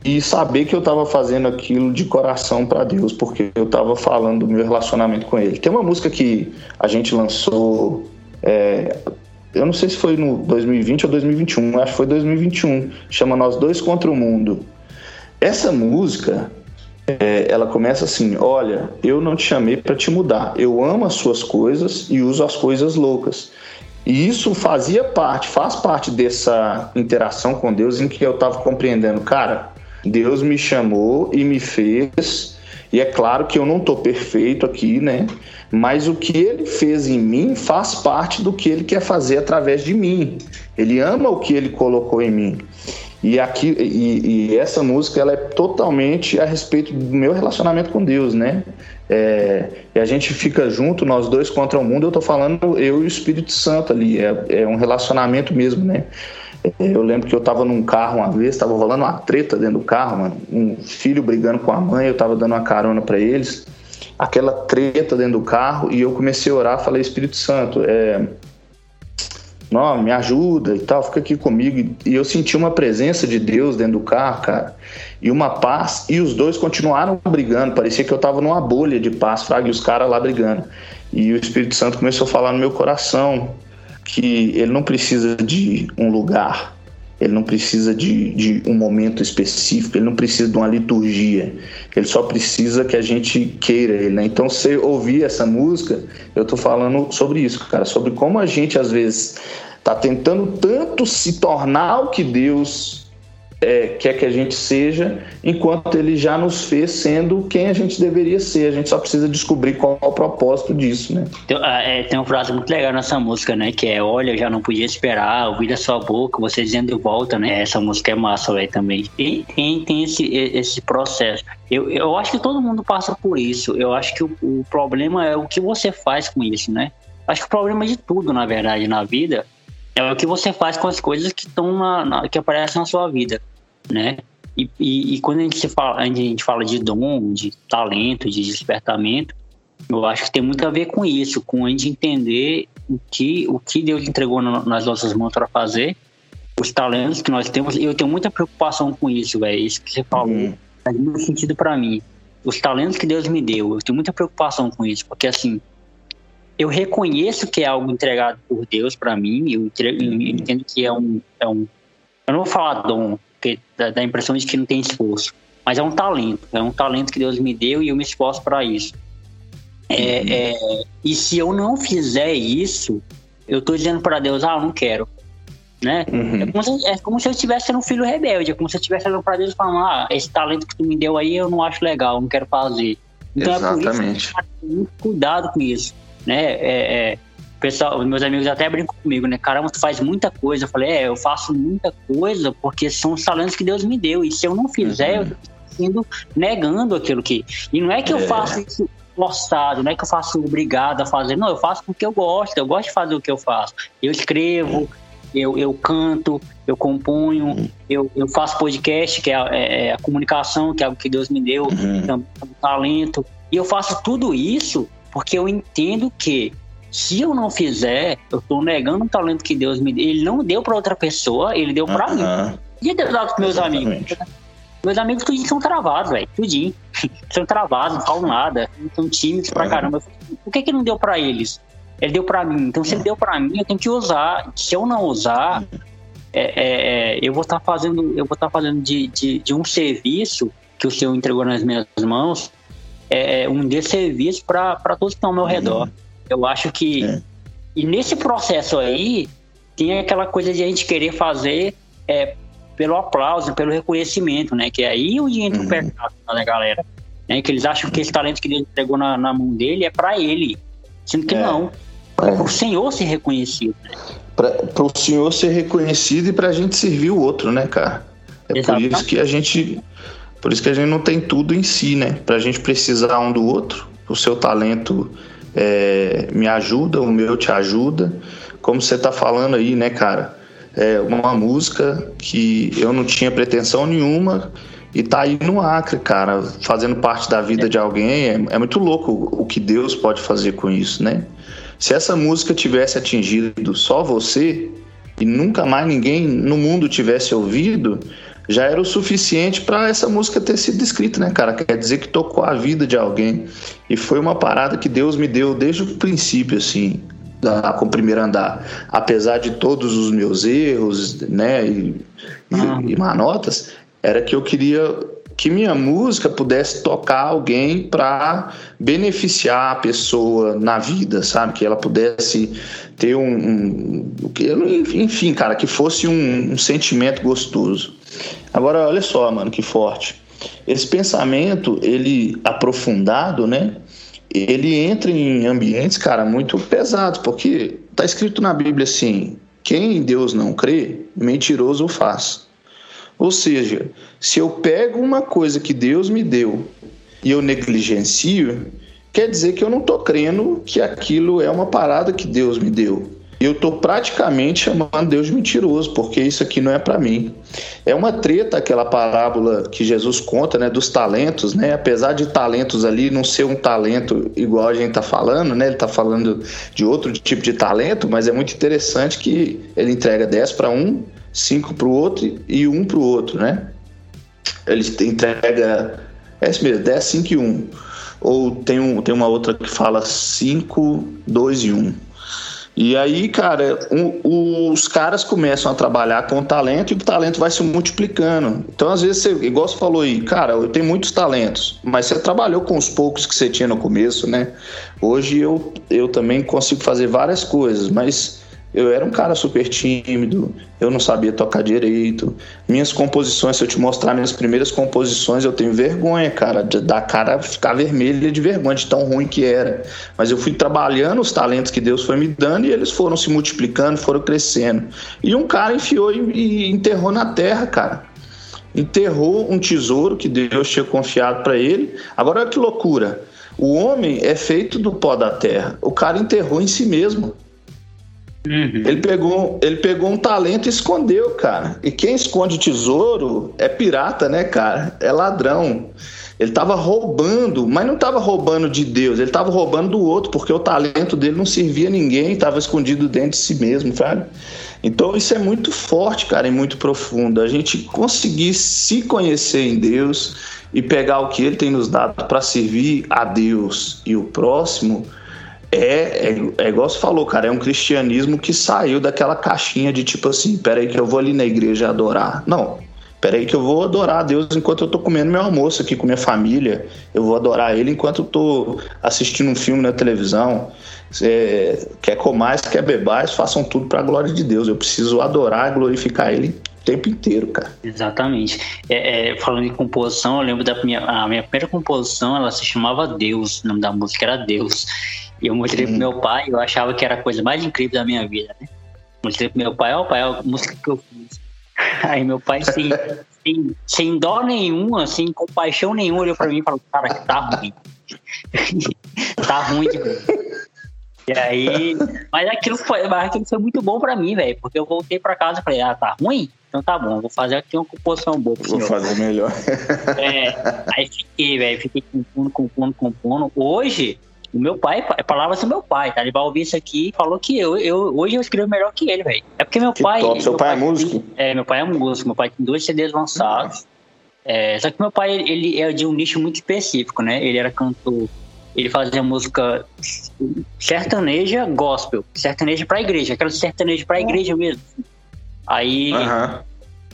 e saber que eu estava fazendo aquilo de coração para Deus, porque eu estava falando do meu relacionamento com Ele. Tem uma música que a gente lançou é, eu não sei se foi no 2020 ou 2021, acho que foi 2021, chama Nós Dois Contra o Mundo. Essa música, é, ela começa assim: Olha, eu não te chamei para te mudar, eu amo as suas coisas e uso as coisas loucas. E isso fazia parte, faz parte dessa interação com Deus em que eu estava compreendendo, cara, Deus me chamou e me fez, e é claro que eu não estou perfeito aqui, né? mas o que ele fez em mim faz parte do que ele quer fazer através de mim. Ele ama o que ele colocou em mim. E, aqui, e, e essa música ela é totalmente a respeito do meu relacionamento com Deus, né? É, e a gente fica junto, nós dois contra o mundo. Eu tô falando eu e o Espírito Santo ali. É, é um relacionamento mesmo, né? Eu lembro que eu tava num carro uma vez, tava rolando uma treta dentro do carro, mano. Um filho brigando com a mãe, eu tava dando uma carona para eles. aquela treta dentro do carro e eu comecei a orar, falei, Espírito Santo, é, não, me ajuda e tal, fica aqui comigo. E eu senti uma presença de Deus dentro do carro, cara, e uma paz, e os dois continuaram brigando, parecia que eu tava numa bolha de paz, fraga, e os caras lá brigando. E o Espírito Santo começou a falar no meu coração que ele não precisa de um lugar, ele não precisa de, de um momento específico, ele não precisa de uma liturgia, ele só precisa que a gente queira ele. Né? Então, se ouvir essa música, eu tô falando sobre isso, cara, sobre como a gente às vezes tá tentando tanto se tornar o que Deus é, quer que a gente seja, enquanto ele já nos fez sendo quem a gente deveria ser. A gente só precisa descobrir qual é o propósito disso, né? Tem, ah, é, tem uma frase muito legal nessa música, né? Que é, olha, eu já não podia esperar, ouvir da sua boca, você dizendo volta, né? Essa música é massa, velho, também. E tem, tem esse, esse processo. Eu, eu acho que todo mundo passa por isso. Eu acho que o, o problema é o que você faz com isso, né? Acho que o problema de tudo, na verdade, na vida, é o que você faz com as coisas que estão que aparecem na sua vida né? E, e, e, quando a gente, fala, a gente fala de dom, de talento, de despertamento, eu acho que tem muito a ver com isso, com a gente entender o que, o que Deus entregou nas nossas mãos para fazer, os talentos que nós temos. E eu tenho muita preocupação com isso, velho. Isso que você falou uhum. faz muito sentido para mim. Os talentos que Deus me deu, eu tenho muita preocupação com isso, porque assim, eu reconheço que é algo entregado por Deus para mim, eu, entrego, eu entendo que é um, é um. Eu não vou falar dom, porque dá, dá a impressão de que não tem esforço. Mas é um talento, é um talento que Deus me deu e eu me esforço para isso. É, é, e se eu não fizer isso, eu estou dizendo para Deus, ah, eu não quero. Né? Uhum. É, como se, é, como se, eu estivesse sendo um filho rebelde, é como se eu estivesse olhando para Deus e falando, ah, esse talento que tu me deu aí eu não acho legal, não quero fazer. Então Exatamente. é por isso que eu muito cuidado com isso. Né? É, é pessoal, meus amigos até brincam comigo, né? Caramba, tu faz muita coisa. Eu falei, é, eu faço muita coisa porque são os talentos que Deus me deu. E se eu não fizer, uhum. eu tô indo negando aquilo que. E não é que eu é. faço isso forçado, não é que eu faço obrigado a fazer. Não, eu faço porque eu gosto. Eu gosto de fazer o que eu faço. Eu escrevo, eu, eu canto, eu componho, uhum. eu, eu faço podcast, que é a, é, é a, comunicação, que é algo que Deus me deu, uhum. é um talento. E eu faço tudo isso porque eu entendo que se eu não fizer, eu estou negando um talento que Deus me deu. Ele não deu para outra pessoa, ele deu para uh -huh. mim. E deu para meus Exatamente. amigos. Meus amigos tudinho são travados, velho. Tudinho. são travados, não falam nada. São tímidos pra caramba. Por que que não deu para eles? Ele deu para mim. Então, se ele deu para mim, eu tenho que usar. Se eu não usar, é, é, é eu vou estar tá fazendo, eu vou estar tá fazendo de, de, de, um serviço que o Senhor entregou nas minhas mãos, é, é um desserviço para todos que estão ao meu redor. Eu acho que. É. E nesse processo aí, tem aquela coisa de a gente querer fazer é, pelo aplauso, pelo reconhecimento, né? Que é aí onde entra uhum. o pecado, né, galera? Né? Que eles acham que esse talento que Deus entregou na, na mão dele é para ele. Sendo que é. não. É o Senhor ser reconhecido. Né? Para o Senhor ser reconhecido e para a gente servir o outro, né, cara? É Exatamente. por isso que a gente. Por isso que a gente não tem tudo em si, né? Para a gente precisar um do outro, o seu talento é, me ajuda, o meu te ajuda. Como você está falando aí, né, cara? É uma música que eu não tinha pretensão nenhuma e tá aí no Acre, cara, fazendo parte da vida de alguém. É, é muito louco o que Deus pode fazer com isso, né? Se essa música tivesse atingido só você e nunca mais ninguém no mundo tivesse ouvido, já era o suficiente para essa música ter sido escrita, né, cara? Quer dizer que tocou a vida de alguém. E foi uma parada que Deus me deu desde o princípio, assim, da, com o primeiro andar. Apesar de todos os meus erros, né, e, ah. e, e manotas, era que eu queria que minha música pudesse tocar alguém para beneficiar a pessoa na vida, sabe? Que ela pudesse ter um, um enfim, cara, que fosse um, um sentimento gostoso. Agora, olha só, mano, que forte. Esse pensamento, ele aprofundado, né? Ele entra em ambientes, cara, muito pesados, porque tá escrito na Bíblia assim: quem em Deus não crê, mentiroso o faz. Ou seja, se eu pego uma coisa que Deus me deu e eu negligencio, quer dizer que eu não estou crendo que aquilo é uma parada que Deus me deu. Eu tô praticamente chamando Deus de mentiroso, porque isso aqui não é para mim. É uma treta aquela parábola que Jesus conta, né, dos talentos, né? Apesar de talentos ali não ser um talento igual a gente tá falando, né? Ele tá falando de outro tipo de talento, mas é muito interessante que ele entrega 10 para um, 5 para o outro e 1 para o outro, né? Ele entrega é isso mesmo, 10, 5 e 1. Ou tem, um, tem uma outra que fala 5, 2 e 1. E aí, cara, um, os caras começam a trabalhar com talento e o talento vai se multiplicando. Então, às vezes, você, igual você falou aí, cara, eu tenho muitos talentos, mas você trabalhou com os poucos que você tinha no começo, né? Hoje eu, eu também consigo fazer várias coisas, mas eu era um cara super tímido, eu não sabia tocar direito. Minhas composições, se eu te mostrar minhas primeiras composições, eu tenho vergonha, cara, da cara ficar vermelha de vergonha de tão ruim que era. Mas eu fui trabalhando os talentos que Deus foi me dando e eles foram se multiplicando, foram crescendo. E um cara enfiou e enterrou na terra, cara. Enterrou um tesouro que Deus tinha confiado para ele. Agora olha que loucura. O homem é feito do pó da terra. O cara enterrou em si mesmo. Uhum. Ele, pegou, ele pegou um talento e escondeu, cara. E quem esconde tesouro é pirata, né, cara? É ladrão. Ele estava roubando, mas não estava roubando de Deus, ele estava roubando do outro, porque o talento dele não servia a ninguém, estava escondido dentro de si mesmo, sabe? Então isso é muito forte, cara, e muito profundo. A gente conseguir se conhecer em Deus e pegar o que ele tem nos dado para servir a Deus e o próximo é, é, é igual você falou, cara, é um cristianismo que saiu daquela caixinha de tipo assim, peraí que eu vou ali na igreja adorar. Não, peraí que eu vou adorar a Deus enquanto eu tô comendo meu almoço aqui com minha família, eu vou adorar Ele enquanto eu tô assistindo um filme na televisão. Você quer comais, quer bebais, façam tudo para a glória de Deus. Eu preciso adorar e glorificar Ele o tempo inteiro, cara. Exatamente. É, é, falando em composição, eu lembro da minha, a minha primeira composição, ela se chamava Deus, o nome da música era Deus. E eu mostrei pro meu pai, eu achava que era a coisa mais incrível da minha vida, né? Mostrei pro meu pai, ó, pai, a música que eu fiz. Aí meu pai, sem, sem, sem dó nenhum, assim, com paixão nenhuma, olhou pra mim e falou, cara, que tá ruim. tá ruim de E aí, mas aquilo foi, mas aquilo foi muito bom pra mim, velho, porque eu voltei pra casa e falei, ah, tá ruim? Então tá bom, vou fazer aqui uma composição boa. Vou fazer melhor. É, aí fiquei, velho, fiquei compondo, compondo, compondo. Hoje, o meu pai, é palavras do meu pai, tá? Ele vai ouvir isso aqui e falou que eu, eu hoje eu escrevo melhor que ele, velho. É porque meu que pai. Top. Seu pai, pai, é músico? É, meu pai é músico. Meu pai tem dois CDs lançados. É, só que meu pai, ele é de um nicho muito específico, né? Ele era cantor. Ele fazia música sertaneja gospel. Sertaneja pra igreja. Aquela sertaneja pra igreja mesmo. Aí. Uhum.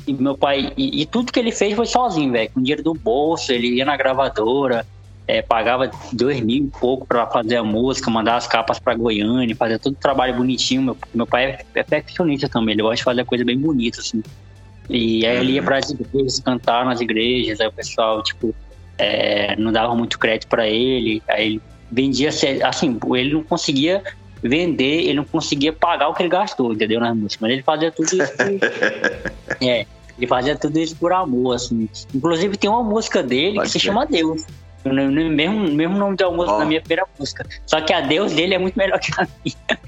E meu pai. E, e tudo que ele fez foi sozinho, velho. Com dinheiro do bolso, ele ia na gravadora é, pagava dois mil e pouco para fazer a música, mandar as capas para Goiânia, fazer todo o trabalho bonitinho. Meu, meu pai é perfeccionista também, ele gosta de fazer coisa bem bonita, assim. E aí ele ia para as igrejas, cantar nas igrejas, aí o pessoal, tipo, é, não dava muito crédito para ele, aí ele vendia, assim, ele não conseguia vender, ele não conseguia pagar o que ele gastou, entendeu, nas músicas, mas ele fazia tudo isso. é, ele fazia tudo isso por amor, assim. Inclusive tem uma música dele Pode que ser. se chama Deus. No mesmo, mesmo nome de almoço oh. na minha primeira música. Só que a Deus dele é muito melhor que a minha.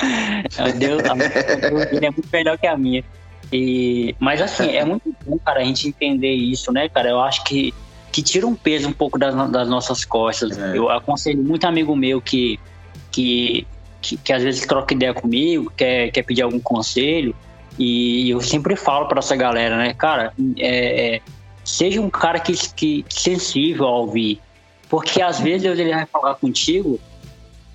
a Deus, a Deus dele é muito melhor que a minha. E, mas assim, é muito bom, cara, a gente entender isso, né, cara? Eu acho que, que tira um peso um pouco das, das nossas costas. É. Eu aconselho muito amigo meu que, que, que, que, às vezes troca ideia comigo, quer, quer pedir algum conselho. E eu sempre falo para essa galera, né, cara, é, é seja um cara que, que sensível a ouvir. Porque às vezes Deus ele vai falar contigo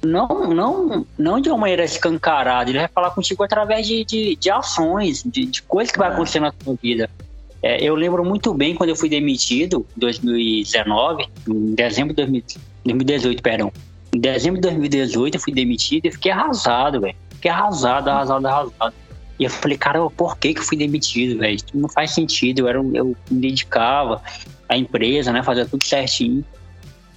não, não, não de uma maneira escancarada, ele vai falar contigo através de, de, de ações, de, de coisas que vai acontecer na sua vida. É, eu lembro muito bem quando eu fui demitido em 2019, em dezembro de 2018, perdão. Em dezembro de 2018 eu fui demitido e fiquei arrasado, velho. Fiquei arrasado, arrasado, arrasado. E eu falei, cara, por que que eu fui demitido, velho? Não faz sentido. Eu, era, eu me dedicava à empresa, né? Fazia tudo certinho.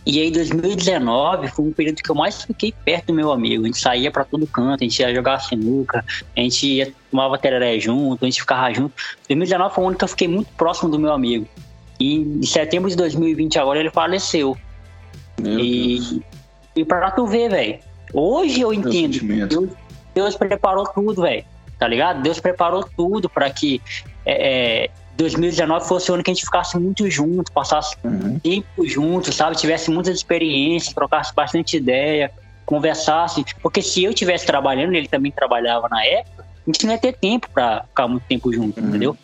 E aí, 2019 foi um período que eu mais fiquei perto do meu amigo. A gente saía para todo canto, a gente ia jogar sinuca, a gente ia, tomava tereré junto, a gente ficava junto. 2019 foi um ano que eu fiquei muito próximo do meu amigo. E em setembro de 2020 agora ele faleceu. Meu e, Deus. e pra tu ver, velho. Hoje eu entendo. Eu, Deus preparou tudo, velho. Tá ligado? Deus preparou tudo para que é, é, 2019 fosse o ano que a gente ficasse muito junto, passasse uhum. tempo junto, sabe? Tivesse muitas experiências, trocasse bastante ideia, conversasse. Porque se eu estivesse trabalhando, ele também trabalhava na época, a gente não ia ter tempo para ficar muito tempo junto, uhum. entendeu?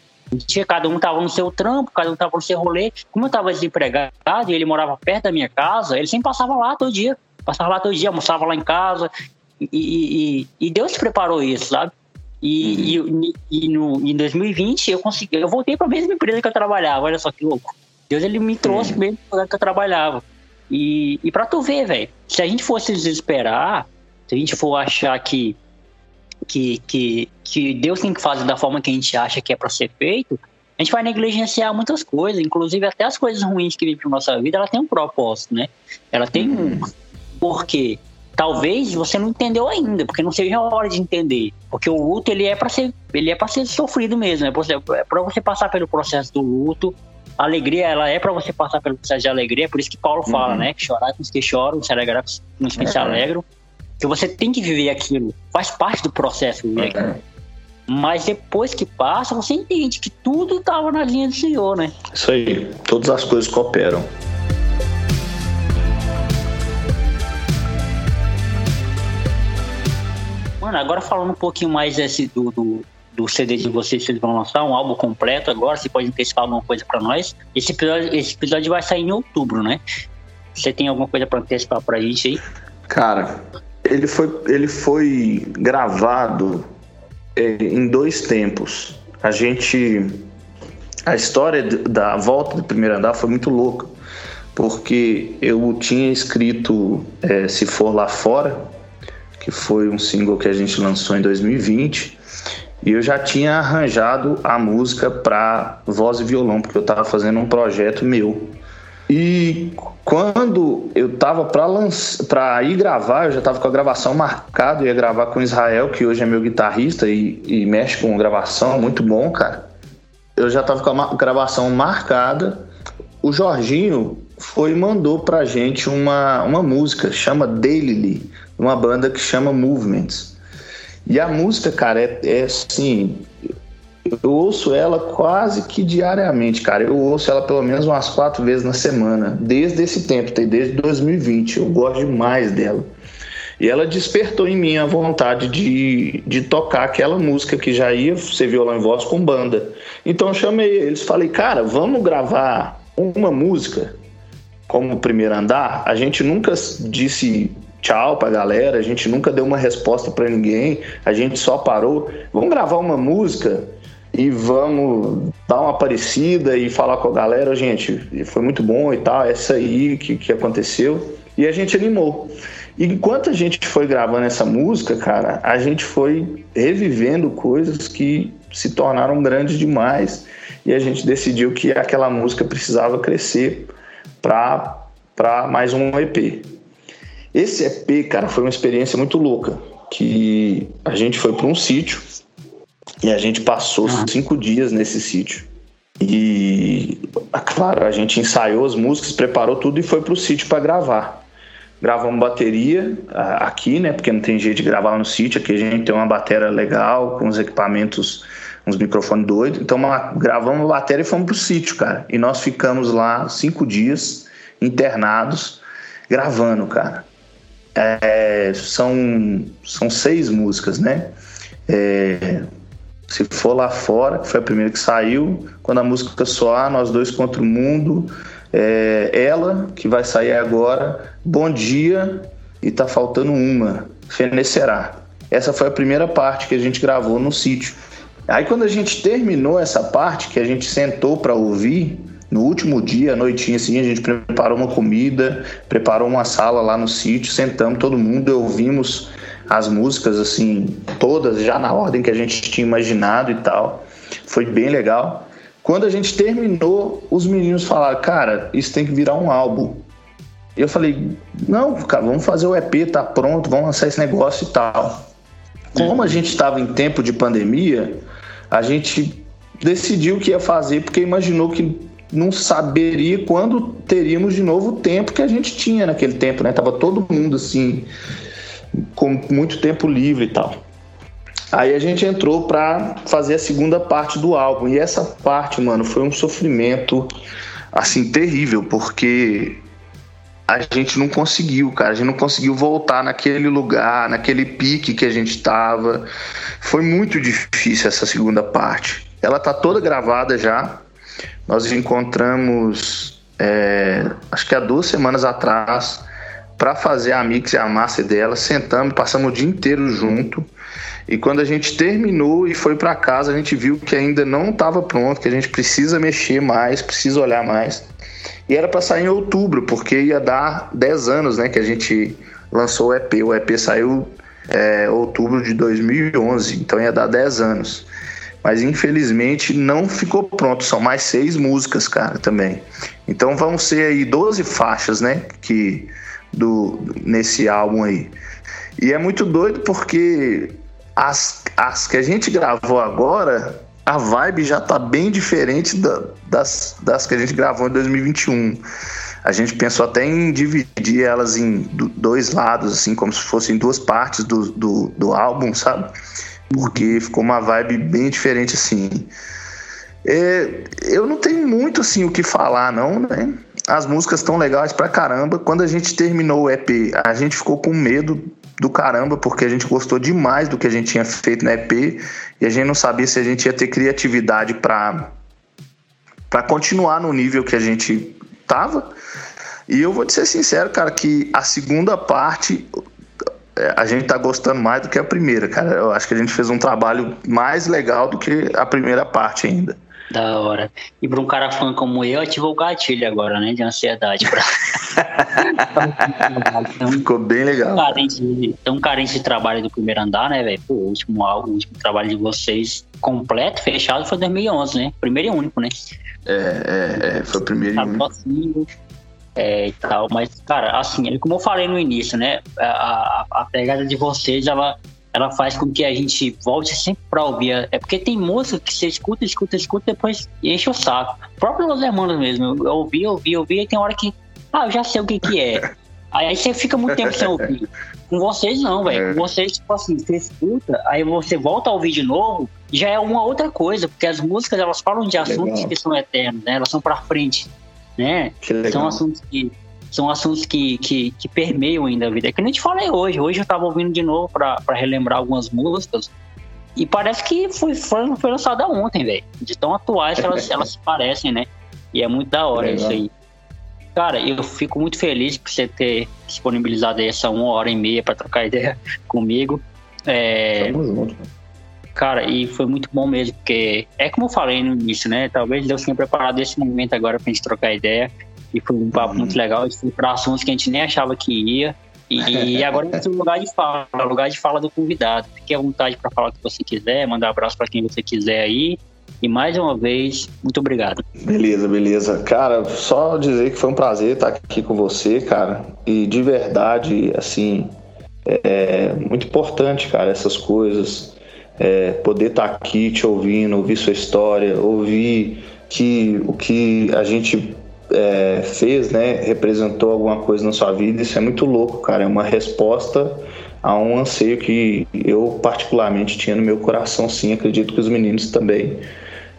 Cada um tava no seu trampo, cada um tava no seu rolê. Como eu tava desempregado e ele morava perto da minha casa, ele sempre passava lá todo dia. Passava lá todo dia, almoçava lá em casa. E, e, e Deus preparou isso, sabe? E, uhum. e, e, no, em 2020 eu consegui, eu voltei para a mesma empresa que eu trabalhava, olha só que louco. Deus ele me trouxe uhum. mesmo para que eu trabalhava. E, e para tu ver, velho, se a gente fosse desesperar, se a gente for achar que que, que, que Deus tem que fazer da forma que a gente acha que é para ser feito, a gente vai negligenciar muitas coisas, inclusive até as coisas ruins que vêm para nossa vida, ela tem um propósito, né? Ela tem um uhum. porquê. Talvez você não entendeu ainda, porque não seja a hora de entender, porque o luto ele é para ser, ele é para ser sofrido mesmo, é para você passar pelo processo do luto. A alegria, ela é para você passar pelo processo de alegria, é por isso que Paulo fala, uhum. né? Que chorar com os que choram, se alegrar com os que é. se alegram que você tem que viver aquilo, faz parte do processo aquilo. Mas depois que passa, você entende que tudo estava na linha do Senhor, né? Isso aí, todas as coisas cooperam. Mano, agora falando um pouquinho mais desse, do, do, do CD de vocês, vocês vão lançar um álbum completo agora, você pode antecipar alguma coisa para nós. Esse episódio, esse episódio vai sair em outubro, né? Você tem alguma coisa para antecipar pra gente aí? Cara, ele foi, ele foi gravado é, em dois tempos. A gente. A história da volta do primeiro andar foi muito louca, porque eu tinha escrito é, Se For Lá Fora, que foi um single que a gente lançou em 2020, e eu já tinha arranjado a música para voz e violão, porque eu estava fazendo um projeto meu. E quando eu tava para ir gravar, eu já tava com a gravação marcada, ia gravar com Israel, que hoje é meu guitarrista e, e mexe com gravação, muito bom, cara. Eu já tava com a gravação marcada. O Jorginho foi mandou pra gente uma, uma música, chama Daily, uma banda que chama Movements. E a música, cara, é, é assim, eu ouço ela quase que diariamente, cara. Eu ouço ela pelo menos umas quatro vezes na semana, desde esse tempo, desde 2020. Eu gosto demais dela. E ela despertou em mim a vontade de, de tocar aquela música que já ia ser violão e voz com banda. Então eu chamei eles, falei, cara, vamos gravar uma música como primeiro andar. A gente nunca disse tchau pra galera, a gente nunca deu uma resposta para ninguém, a gente só parou. Vamos gravar uma música e vamos dar uma parecida e falar com a galera, gente, foi muito bom e tal, essa aí que, que aconteceu. E a gente animou. Enquanto a gente foi gravando essa música, cara, a gente foi revivendo coisas que se tornaram grandes demais e a gente decidiu que aquela música precisava crescer para mais um EP. Esse EP, cara, foi uma experiência muito louca, que a gente foi para um sítio e a gente passou uhum. cinco dias nesse sítio. E, ah, claro, a gente ensaiou as músicas, preparou tudo e foi pro sítio para gravar. Gravamos bateria ah, aqui, né? Porque não tem jeito de gravar no sítio. Aqui a gente tem uma bateria legal, com os equipamentos, uns microfones doidos. Então, uma, gravamos a bateria e fomos pro sítio, cara. E nós ficamos lá cinco dias internados, gravando, cara. É, são, são seis músicas, né? É, se for lá fora, que foi a primeira que saiu, quando a música soar, nós dois contra o mundo, é, ela, que vai sair agora, Bom Dia, e tá faltando uma, Fenecerá. Essa foi a primeira parte que a gente gravou no sítio. Aí quando a gente terminou essa parte, que a gente sentou para ouvir, no último dia, à noitinha assim, a gente preparou uma comida, preparou uma sala lá no sítio, sentamos todo mundo, ouvimos as músicas, assim, todas já na ordem que a gente tinha imaginado e tal. Foi bem legal. Quando a gente terminou, os meninos falaram, cara, isso tem que virar um álbum. Eu falei, não, cara, vamos fazer o EP, tá pronto, vamos lançar esse negócio e tal. Como a gente estava em tempo de pandemia, a gente decidiu que ia fazer porque imaginou que não saberia quando teríamos de novo o tempo que a gente tinha naquele tempo, né? Tava todo mundo assim com muito tempo livre e tal. Aí a gente entrou pra fazer a segunda parte do álbum. E essa parte, mano, foi um sofrimento assim terrível, porque a gente não conseguiu, cara. A gente não conseguiu voltar naquele lugar, naquele pique que a gente tava. Foi muito difícil essa segunda parte. Ela tá toda gravada já. Nós encontramos, é, acho que há duas semanas atrás, para fazer a mix e a massa dela. Sentamos, passamos o dia inteiro junto. E quando a gente terminou e foi para casa, a gente viu que ainda não estava pronto, que a gente precisa mexer mais, precisa olhar mais. E era para sair em outubro, porque ia dar 10 anos, né, que a gente lançou o EP. O EP saiu é, outubro de 2011, então ia dar 10 anos. Mas infelizmente não ficou pronto, são mais seis músicas, cara, também. Então vão ser aí 12 faixas, né, que do nesse álbum aí. E é muito doido porque as, as que a gente gravou agora, a vibe já tá bem diferente da, das, das que a gente gravou em 2021. A gente pensou até em dividir elas em dois lados, assim, como se fossem duas partes do, do, do álbum, sabe? Porque ficou uma vibe bem diferente, assim. É, eu não tenho muito, assim, o que falar, não, né? As músicas estão legais pra caramba. Quando a gente terminou o EP, a gente ficou com medo do caramba, porque a gente gostou demais do que a gente tinha feito na EP e a gente não sabia se a gente ia ter criatividade para para continuar no nível que a gente tava. E eu vou te ser sincero, cara, que a segunda parte é, a gente tá gostando mais do que a primeira, cara. Eu acho que a gente fez um trabalho mais legal do que a primeira parte ainda. Da hora. E para um cara fã como eu, ativou o gatilho agora, né? De ansiedade. Pra... então, Ficou bem legal. Tão carente, tão carente de trabalho do primeiro andar, né, velho? O último, o último trabalho de vocês completo, fechado, foi 2011, né? Primeiro e único, né? É, é, é foi o primeiro e único. Assim, é, e tal, mas, cara, assim, como eu falei no início, né? A, a, a pegada de vocês, ela ela faz com que a gente volte sempre pra ouvir. É porque tem música que você escuta, escuta, escuta, depois enche o saco. O próprio Los Hermanos mesmo, eu ouvi, ouvi, ouvi, e tem hora que, ah, eu já sei o que que é. Aí você fica muito tempo sem ouvir. Com vocês não, velho. Com vocês, tipo assim, você escuta, aí você volta a ouvir de novo, já é uma outra coisa, porque as músicas elas falam de assuntos legal. que são eternos, né? Elas são pra frente, né? São assuntos que são assuntos que, que, que permeiam ainda a vida. É que a gente falei hoje. Hoje eu estava ouvindo de novo para relembrar algumas músicas. E parece que foi, foi, foi lançada ontem, velho. De tão atuais que elas, elas se parecem, né? E é muito da hora Legal. isso aí. Cara, eu fico muito feliz por você ter disponibilizado essa uma hora e meia para trocar ideia comigo. É... Tamo junto. Cara, e foi muito bom mesmo, porque é como eu falei no início, né? Talvez Deus tenha preparado esse momento agora pra gente trocar ideia. E foi um papo uhum. muito legal. A gente foi para assuntos que a gente nem achava que ia. E agora é o lugar de fala, lugar de fala do convidado. Fique à vontade para falar o que você quiser, mandar um abraço para quem você quiser aí. E mais uma vez, muito obrigado. Beleza, beleza. Cara, só dizer que foi um prazer estar aqui com você, cara. E de verdade, assim, é muito importante, cara, essas coisas. É, poder estar aqui te ouvindo, ouvir sua história, ouvir que o que a gente é, fez, né, representou alguma coisa na sua vida, isso é muito louco, cara. É uma resposta a um anseio que eu particularmente tinha no meu coração, sim. Acredito que os meninos também,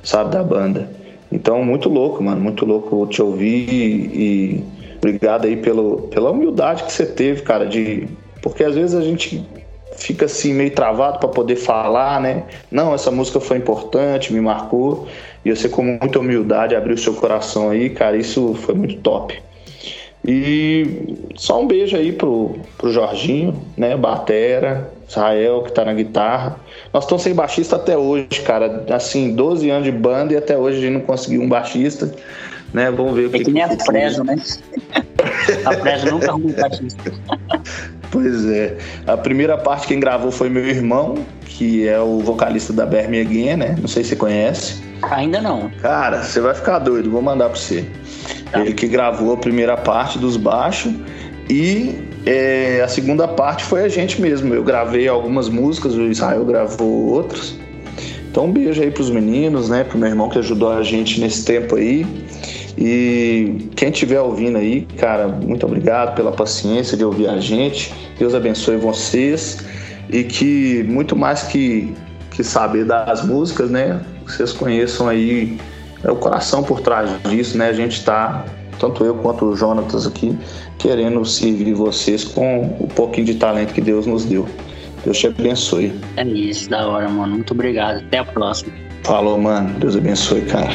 sabe, da banda. Então, muito louco, mano, muito louco te ouvir e obrigado aí pelo, pela humildade que você teve, cara, de porque às vezes a gente fica assim meio travado para poder falar, né? Não, essa música foi importante, me marcou. E você com muita humildade abriu seu coração aí, cara, isso foi muito top. E só um beijo aí pro, pro Jorginho, né? Batera, Israel, que tá na guitarra. Nós estamos sem baixista até hoje, cara. Assim, 12 anos de banda e até hoje a gente não conseguiu um baixista. Né? Vamos ver o que. É que nem a Preso, né? a Preso nunca arrumou um baixista. Pois é. A primeira parte quem gravou foi meu irmão, que é o vocalista da Berme Again, né? Não sei se você conhece. Ainda não. Cara, você vai ficar doido, vou mandar pra você. Tá. Ele que gravou a primeira parte dos baixos e é, a segunda parte foi a gente mesmo. Eu gravei algumas músicas, o Israel gravou outras. Então um beijo aí pros meninos, né? Pro meu irmão que ajudou a gente nesse tempo aí. E quem estiver ouvindo aí, cara, muito obrigado pela paciência de ouvir a gente. Deus abençoe vocês e que muito mais que que saber das músicas, né? Vocês conheçam aí é o coração por trás disso, né? A gente está, tanto eu quanto o Jonatas aqui, querendo servir vocês com o pouquinho de talento que Deus nos deu. Deus te abençoe. É isso, da hora, mano. Muito obrigado. Até a próxima. Falou, mano. Deus abençoe, cara.